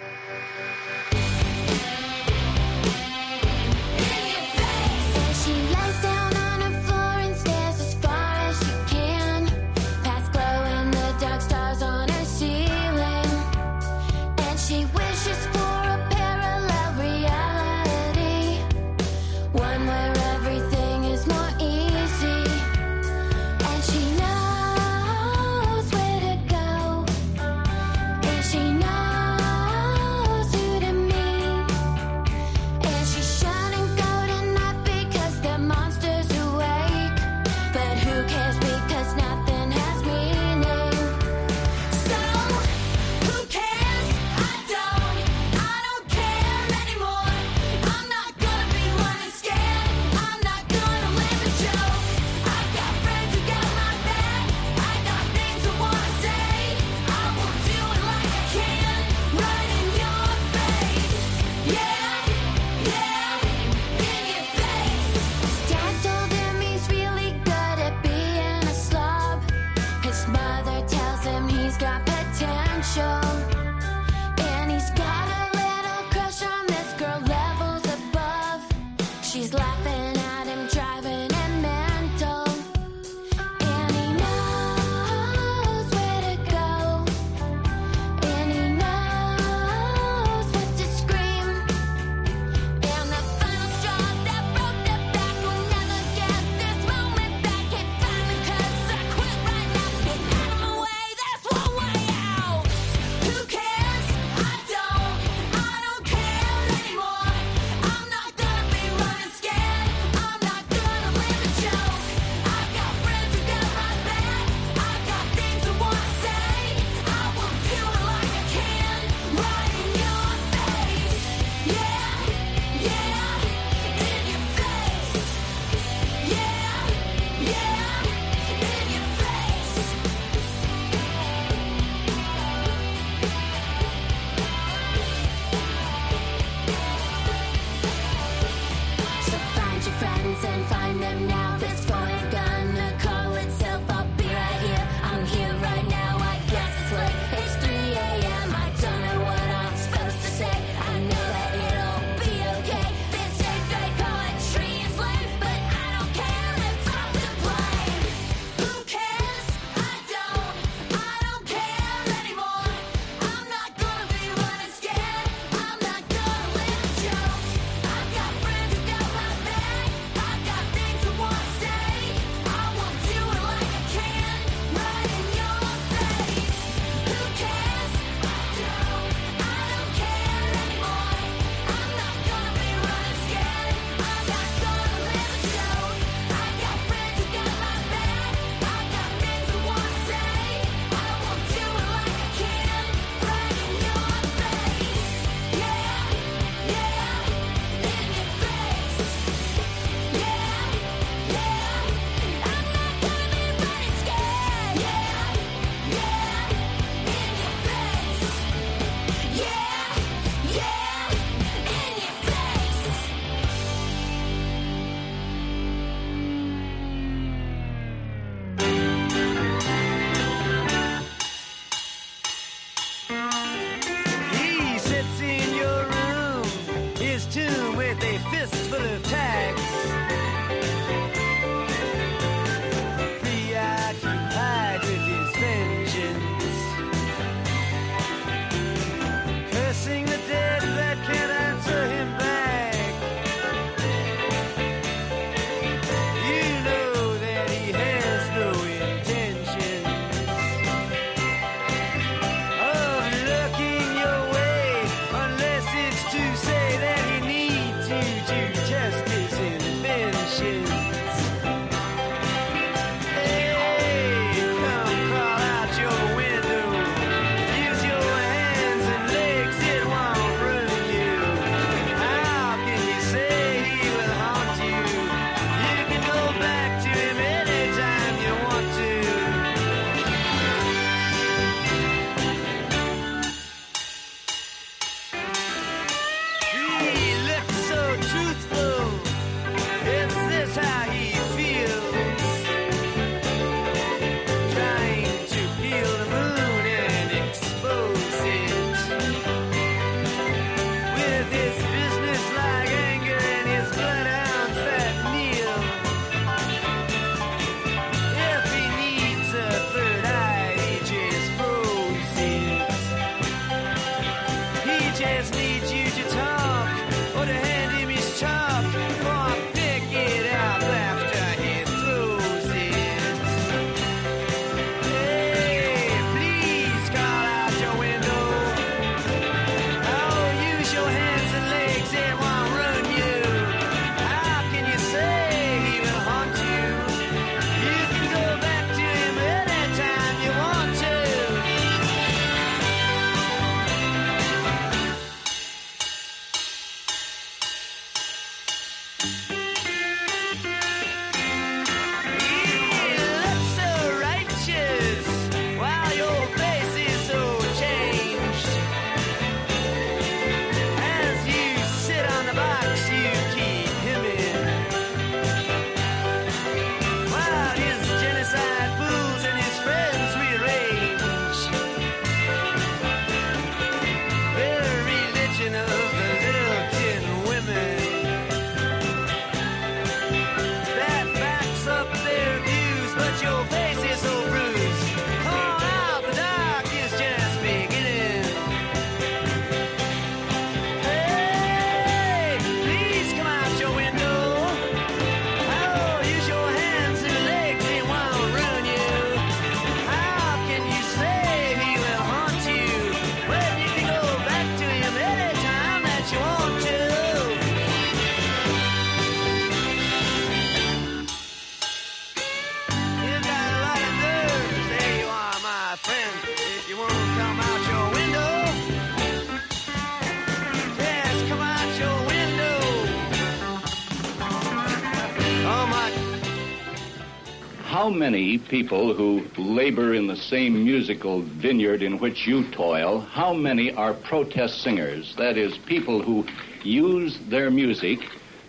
People who labor in the same musical vineyard in which you toil, how many are protest singers? That is, people who use their music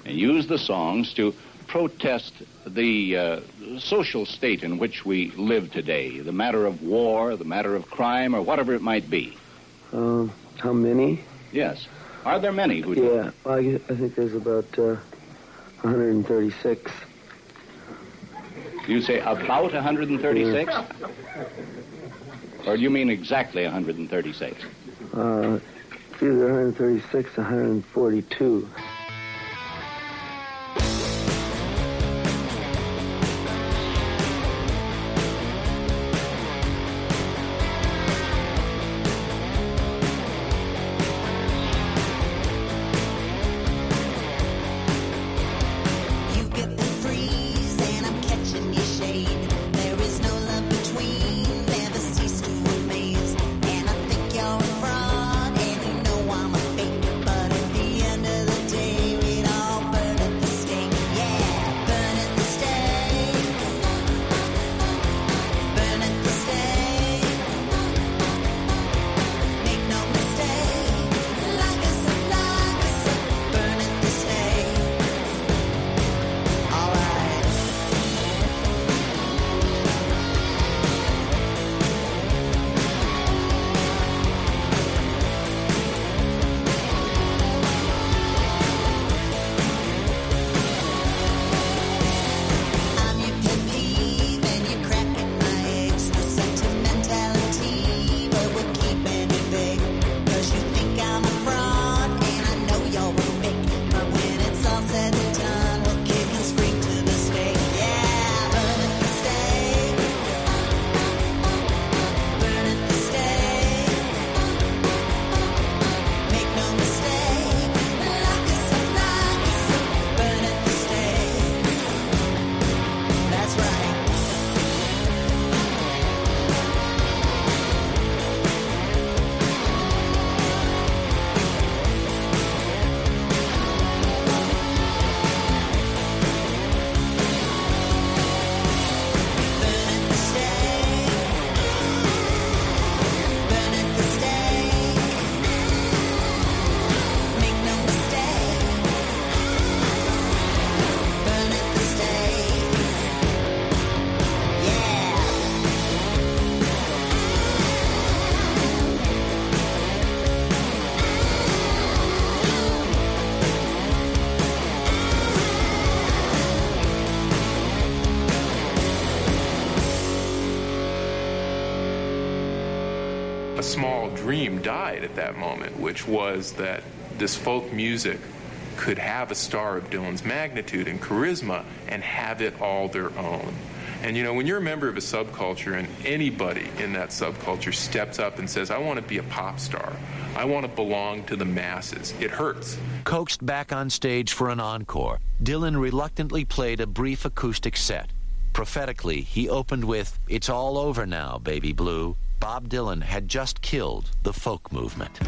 and use the songs to protest the uh, social state in which we live today, the matter of war, the matter of crime, or whatever it might be. Um, how many? Yes. Are there many who do? Yeah, I, I think there's about uh, 136. You say about 136? Or do you mean exactly 136? Uh, either 136 142. Died at that moment, which was that this folk music could have a star of Dylan's magnitude and charisma and have it all their own. And you know, when you're a member of a subculture and anybody in that subculture steps up and says, I want to be a pop star, I want to belong to the masses, it hurts. Coaxed back on stage for an encore, Dylan reluctantly played a brief acoustic set. Prophetically, he opened with It's All Over Now, Baby Blue. Bob Dylan had just killed the folk movement.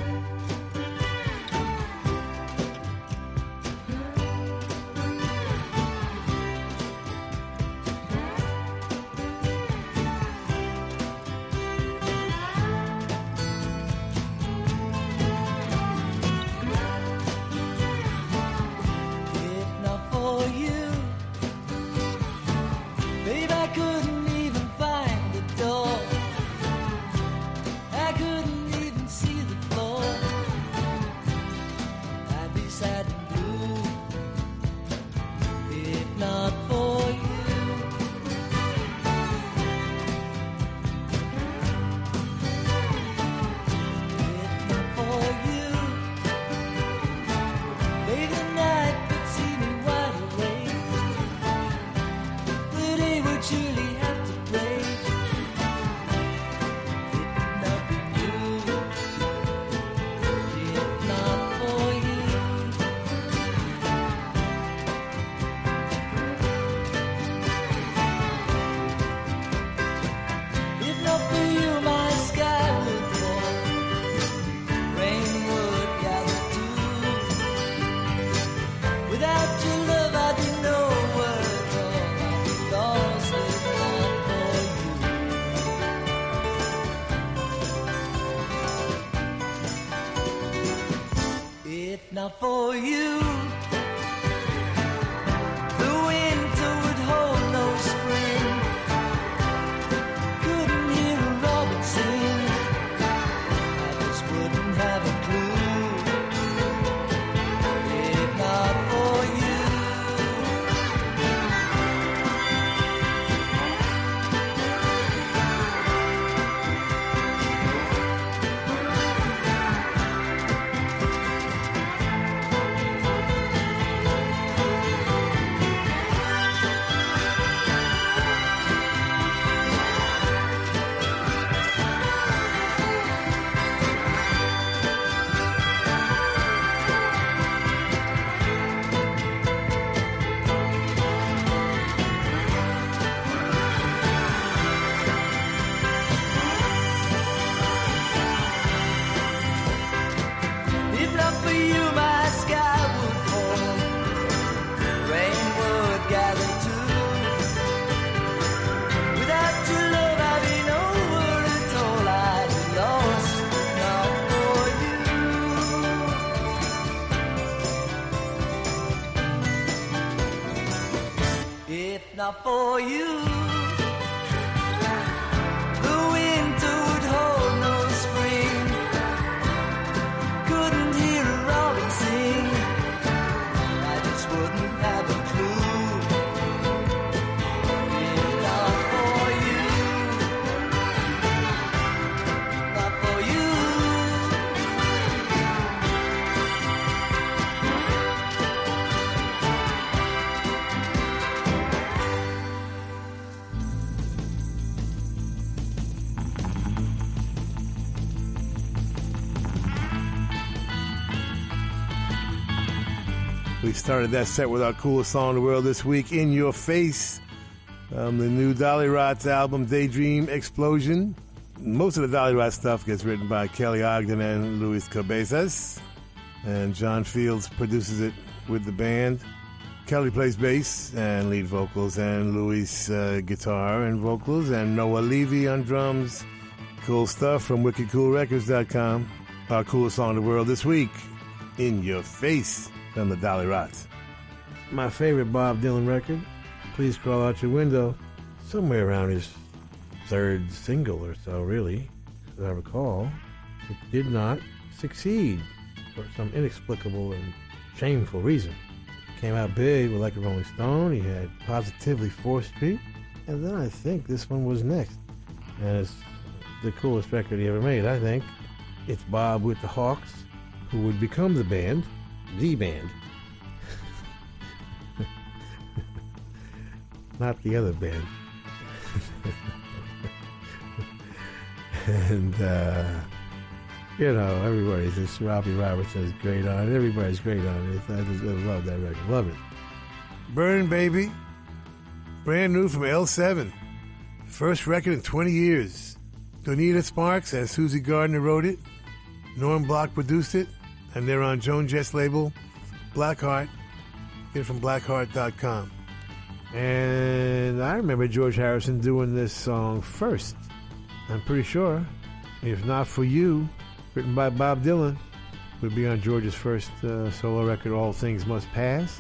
Not for you, started that set with our coolest song in the world this week, In Your Face, um, the new Dollyrots album, Daydream Explosion. Most of the Dollyrot stuff gets written by Kelly Ogden and Luis Cabezas, and John Fields produces it with the band. Kelly plays bass and lead vocals, and Luis uh, guitar and vocals, and Noah Levy on drums. Cool stuff from WickedCoolRecords.com. Our coolest song in the world this week, In Your Face from the Dollyrots. My favorite Bob Dylan record, Please Crawl Out Your Window, somewhere around his third single or so, really, as I recall. It did not succeed for some inexplicable and shameful reason. Came out big with Like a Rolling Stone, he had Positively 4th Street, and then I think this one was next. And it's the coolest record he ever made, I think. It's Bob with the Hawks, who would become the band, the band. Not the other band. and, uh, you know, everybody's this Robbie Robertson is great on it. Everybody's great on it. I just I love that record. Love it. Burn Baby. Brand new from L7. First record in 20 years. Donita Sparks and Suzi Gardner wrote it. Norm Block produced it. And they're on Joan Jett's label, Blackheart. Get it from blackheart.com. And I remember George Harrison doing this song first. I'm pretty sure. If not for you, written by Bob Dylan, would be on George's first uh, solo record, All Things Must Pass,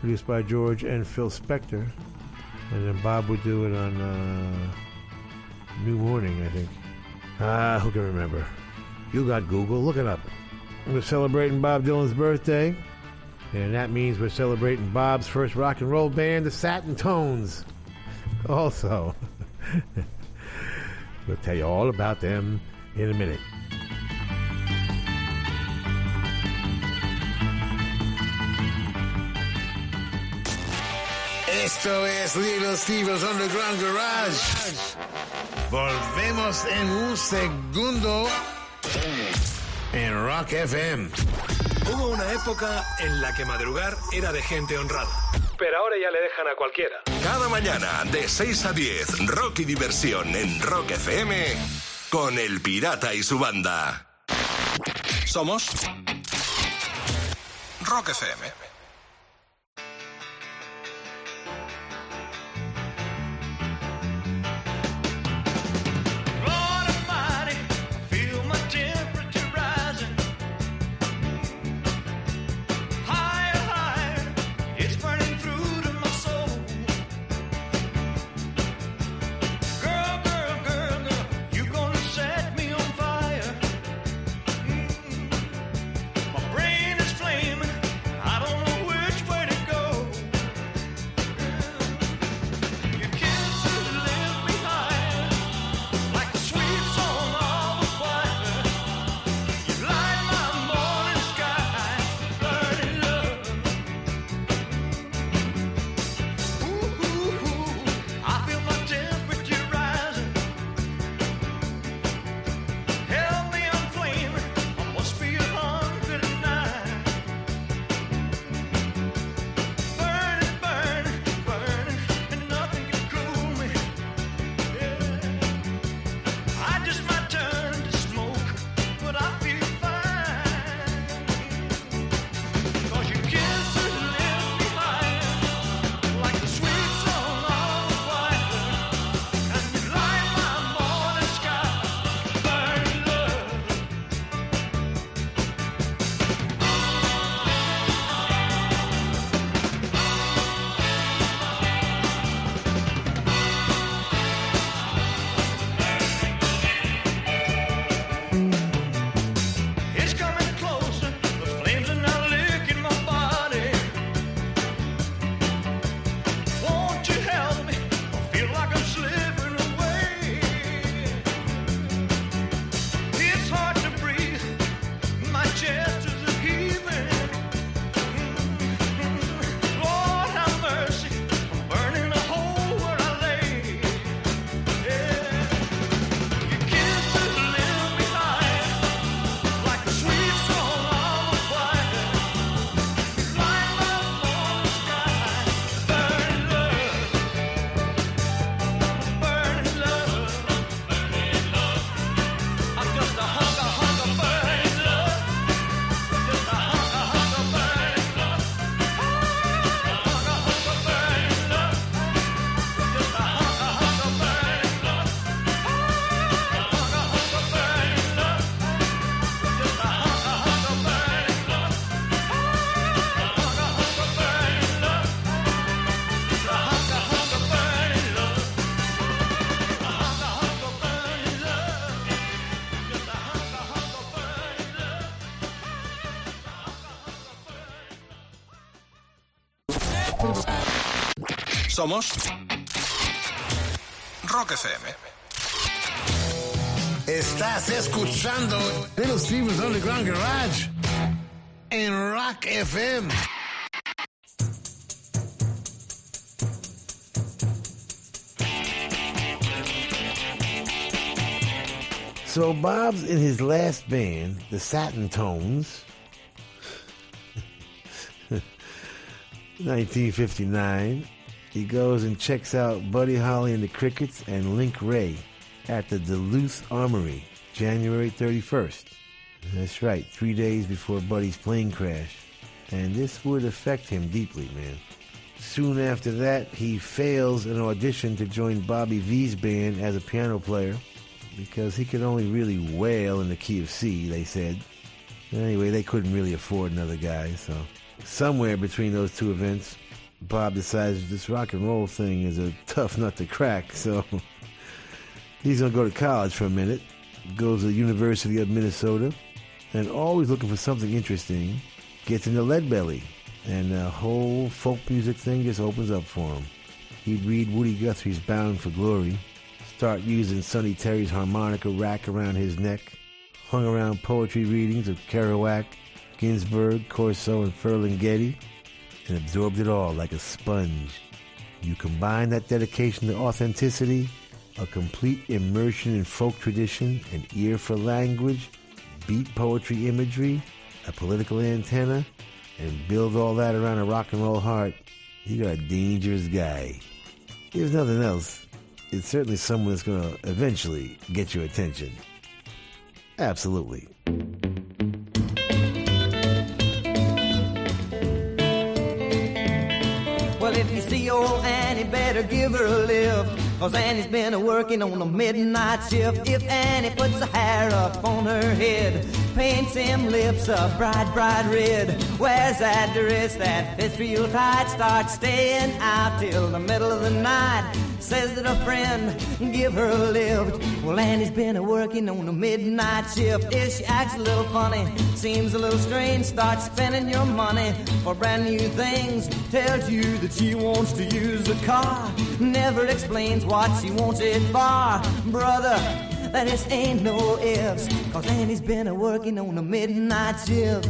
produced by George and Phil Spector. And then Bob would do it on uh, New Morning, I think. Ah, who can remember? You got Google, look it up. We're celebrating Bob Dylan's birthday, and that means we're celebrating Bob's first rock and roll band, the Satin Tones. Also, we'll tell you all about them in a minute. Esto es Little Steven's Underground Garage. Volvemos en un segundo en Rock FM. Hubo una época en la que madrugar era de gente honrada. Pero ahora ya le dejan a cualquiera. Cada mañana de 6 a 10, rock y diversión en Rock FM con El Pirata y su banda. Somos Rock FM. Somos Rock FM. Estás escuchando Little Steven's Underground Garage en Rock FM. So Bob's in his last band, the Satin Tones. 1959. He goes and checks out Buddy Holly and the Crickets and Link Wray at the Duluth Armory, January 31st. That's right, three days before Buddy's plane crash. And this would affect him deeply, man. Soon after that, he fails an audition to join Bobby Vee's band as a piano player because he could only really wail in the key of C, they said. Anyway, they couldn't really afford another guy, so somewhere between those two events, Bob decides this rock and roll thing is a tough nut to crack, so he's going to go to college for a minute. Goes to the University of Minnesota, and always looking for something interesting, gets into Leadbelly, and the whole folk music thing just opens up for him. He'd read Woody Guthrie's Bound for Glory, start using Sonny Terry's harmonica rack around his neck, hung around poetry readings of Kerouac, Ginsberg, Corso, and Ferlinghetti, and absorbed it all like a sponge. You combine that dedication to authenticity, a complete immersion in folk tradition, an ear for language, beat poetry imagery, a political antenna, and build all that around a rock and roll heart, you got a dangerous guy. If nothing else, it's certainly someone that's going to eventually get your attention. Absolutely. If you see old Annie, better give her a lift. Cause Annie's been a working on a midnight shift. If Annie puts her hair up on her head, paints them lips a bright, bright red, wears that dress that fits real tight, starts staying out till the middle of the night. Says that a friend give her a lift. Well, Annie's been a working on a midnight shift. If she acts a little funny, seems a little strange, starts spending your money for brand new things. Tells you that she wants to use the car, never explains what she wants it for. Brother, that just ain't no ifs, cause Annie's been a working on a midnight shift.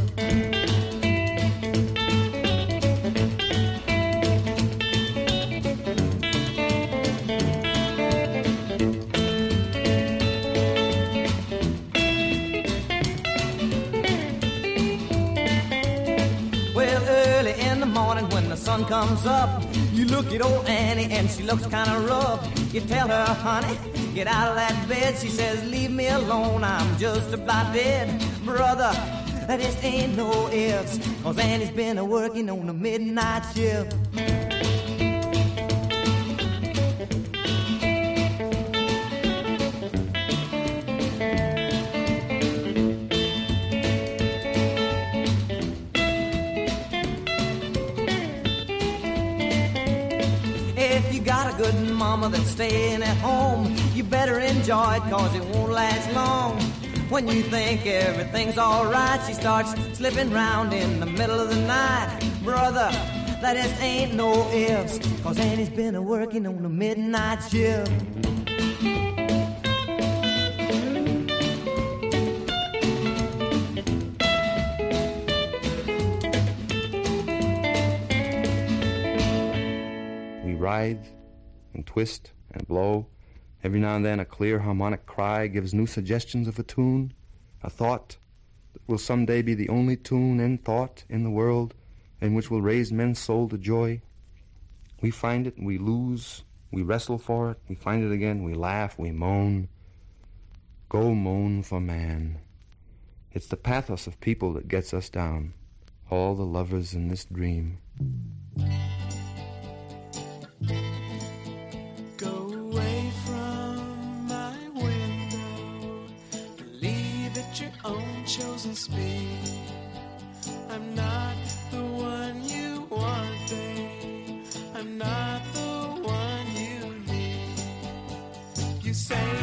Well, early in the morning when the sun comes up, look at old Annie and she looks kinda rough. You tell her, honey, get out of that bed. She says, leave me alone, I'm just about dead. Brother, that just ain't no ifs, cause Annie's been a working on a midnight shift. Better enjoy it cause it won't last long. When you think everything's alright, she starts slipping round in the middle of the night. Brother, that just ain't no ifs, cause Annie's been a working on a midnight shift. We writhe and twist and blow. Every now and then, a clear harmonic cry gives new suggestions of a tune, a thought that will someday be the only tune and thought in the world and which will raise men's soul to joy. We find it, we lose, we wrestle for it, we find it again, we laugh, we moan. Go moan for man. It's the pathos of people that gets us down, all the lovers in this dream. Chosen. I'm not the one you want, babe. I'm not the one you need. You say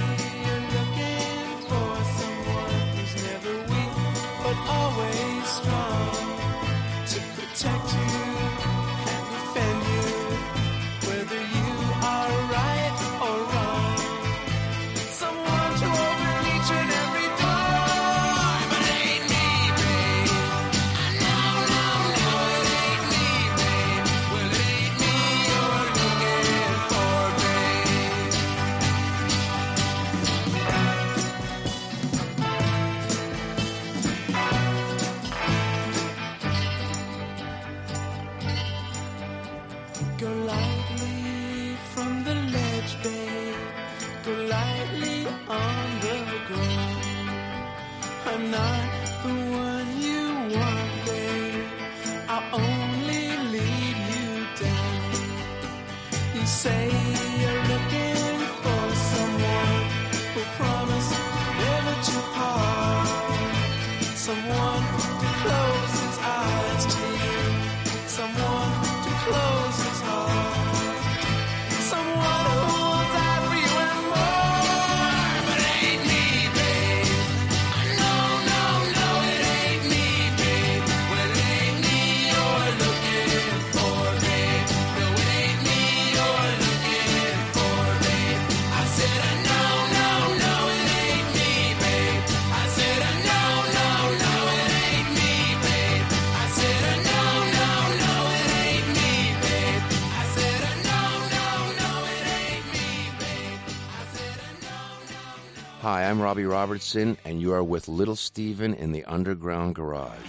I'm Robbie Robertson, and you are with Little Steven in the Underground Garage.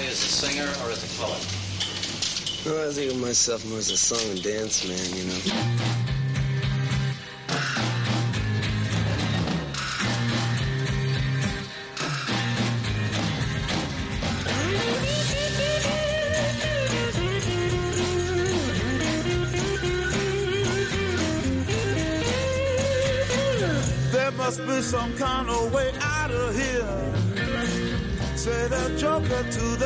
Yourself primarily as a singer or as a poet? Oh, I think of myself more as a song and dance man, you know. There must be some kind of way out of here. Say the joker to the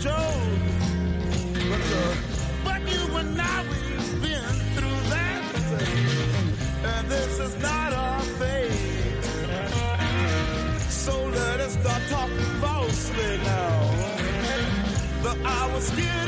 but. But, uh, but you and I, we've been through that. And this is not our fate. So let us start talking falsely now. The hour's getting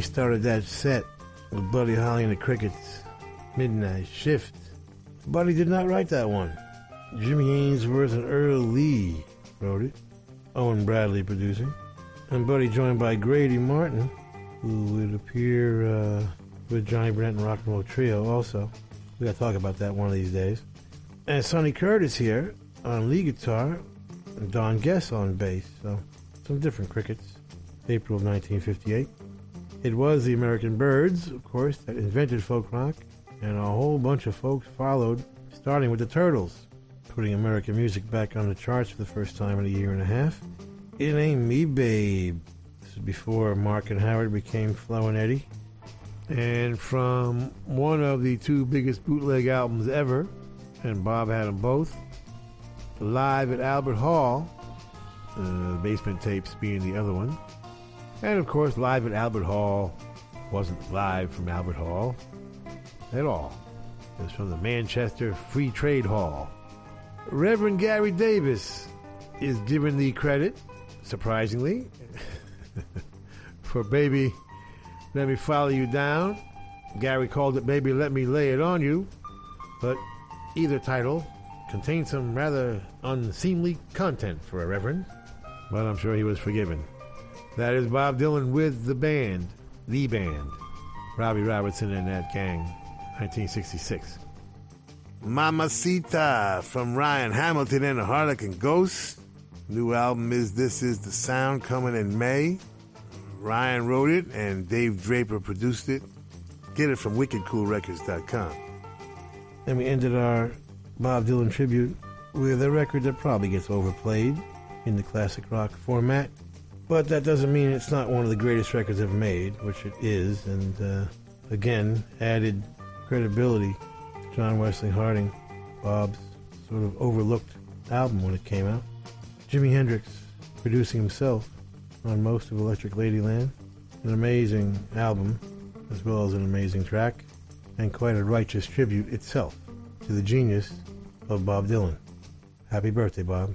started that set with Buddy Holly and the Crickets. Midnight Shift. Buddy did not write that one. Jimmy Ainsworth and Earl Lee wrote it. Owen Bradley producing. And Buddy joined by Grady Martin, who would appear uh, with Johnny Burnette and Rock and Roll Trio also. We got to talk about that one of these days. And Sonny Curtis here on lead guitar, and Don Guess on bass. So some different crickets. April of 1958. It was the American Byrds, of course, that invented folk rock, and a whole bunch of folks followed, starting with the Turtles, putting American music back on the charts for the first time in a year and a half. It Ain't Me Babe. This is before Mark and Howard became Flo and Eddie. And from one of the two biggest bootleg albums ever, and Bob had them both, Live at Albert Hall, uh, basement tapes being the other one. And of course, Live at Albert Hall wasn't live from Albert Hall at all. It was from the Manchester Free Trade Hall. Reverend Gary Davis is given the credit, surprisingly, for Baby Let Me Follow You Down. Gary called it Baby Let Me Lay It On You, but either title contains some rather unseemly content for a Reverend, but I'm sure he was forgiven. That is Bob Dylan with the band, the band, Robbie Robertson and that gang, 1966. Mamacita from Ryan Hamilton and the Harlequin Ghost. New album is This Is the Sound coming in May. Ryan wrote it and Dave Draper produced it. Get it from wickedcoolrecords.com. And we ended our Bob Dylan tribute with a record that probably gets overplayed in the classic rock format. But that doesn't mean it's not one of the greatest records ever made, which it is, and uh, again, added credibility John Wesley Harding, Bob's sort of overlooked album when it came out. Jimi Hendrix producing himself on most of Electric Ladyland. An amazing album, as well as an amazing track, and quite a righteous tribute itself to the genius of Bob Dylan. Happy birthday, Bob.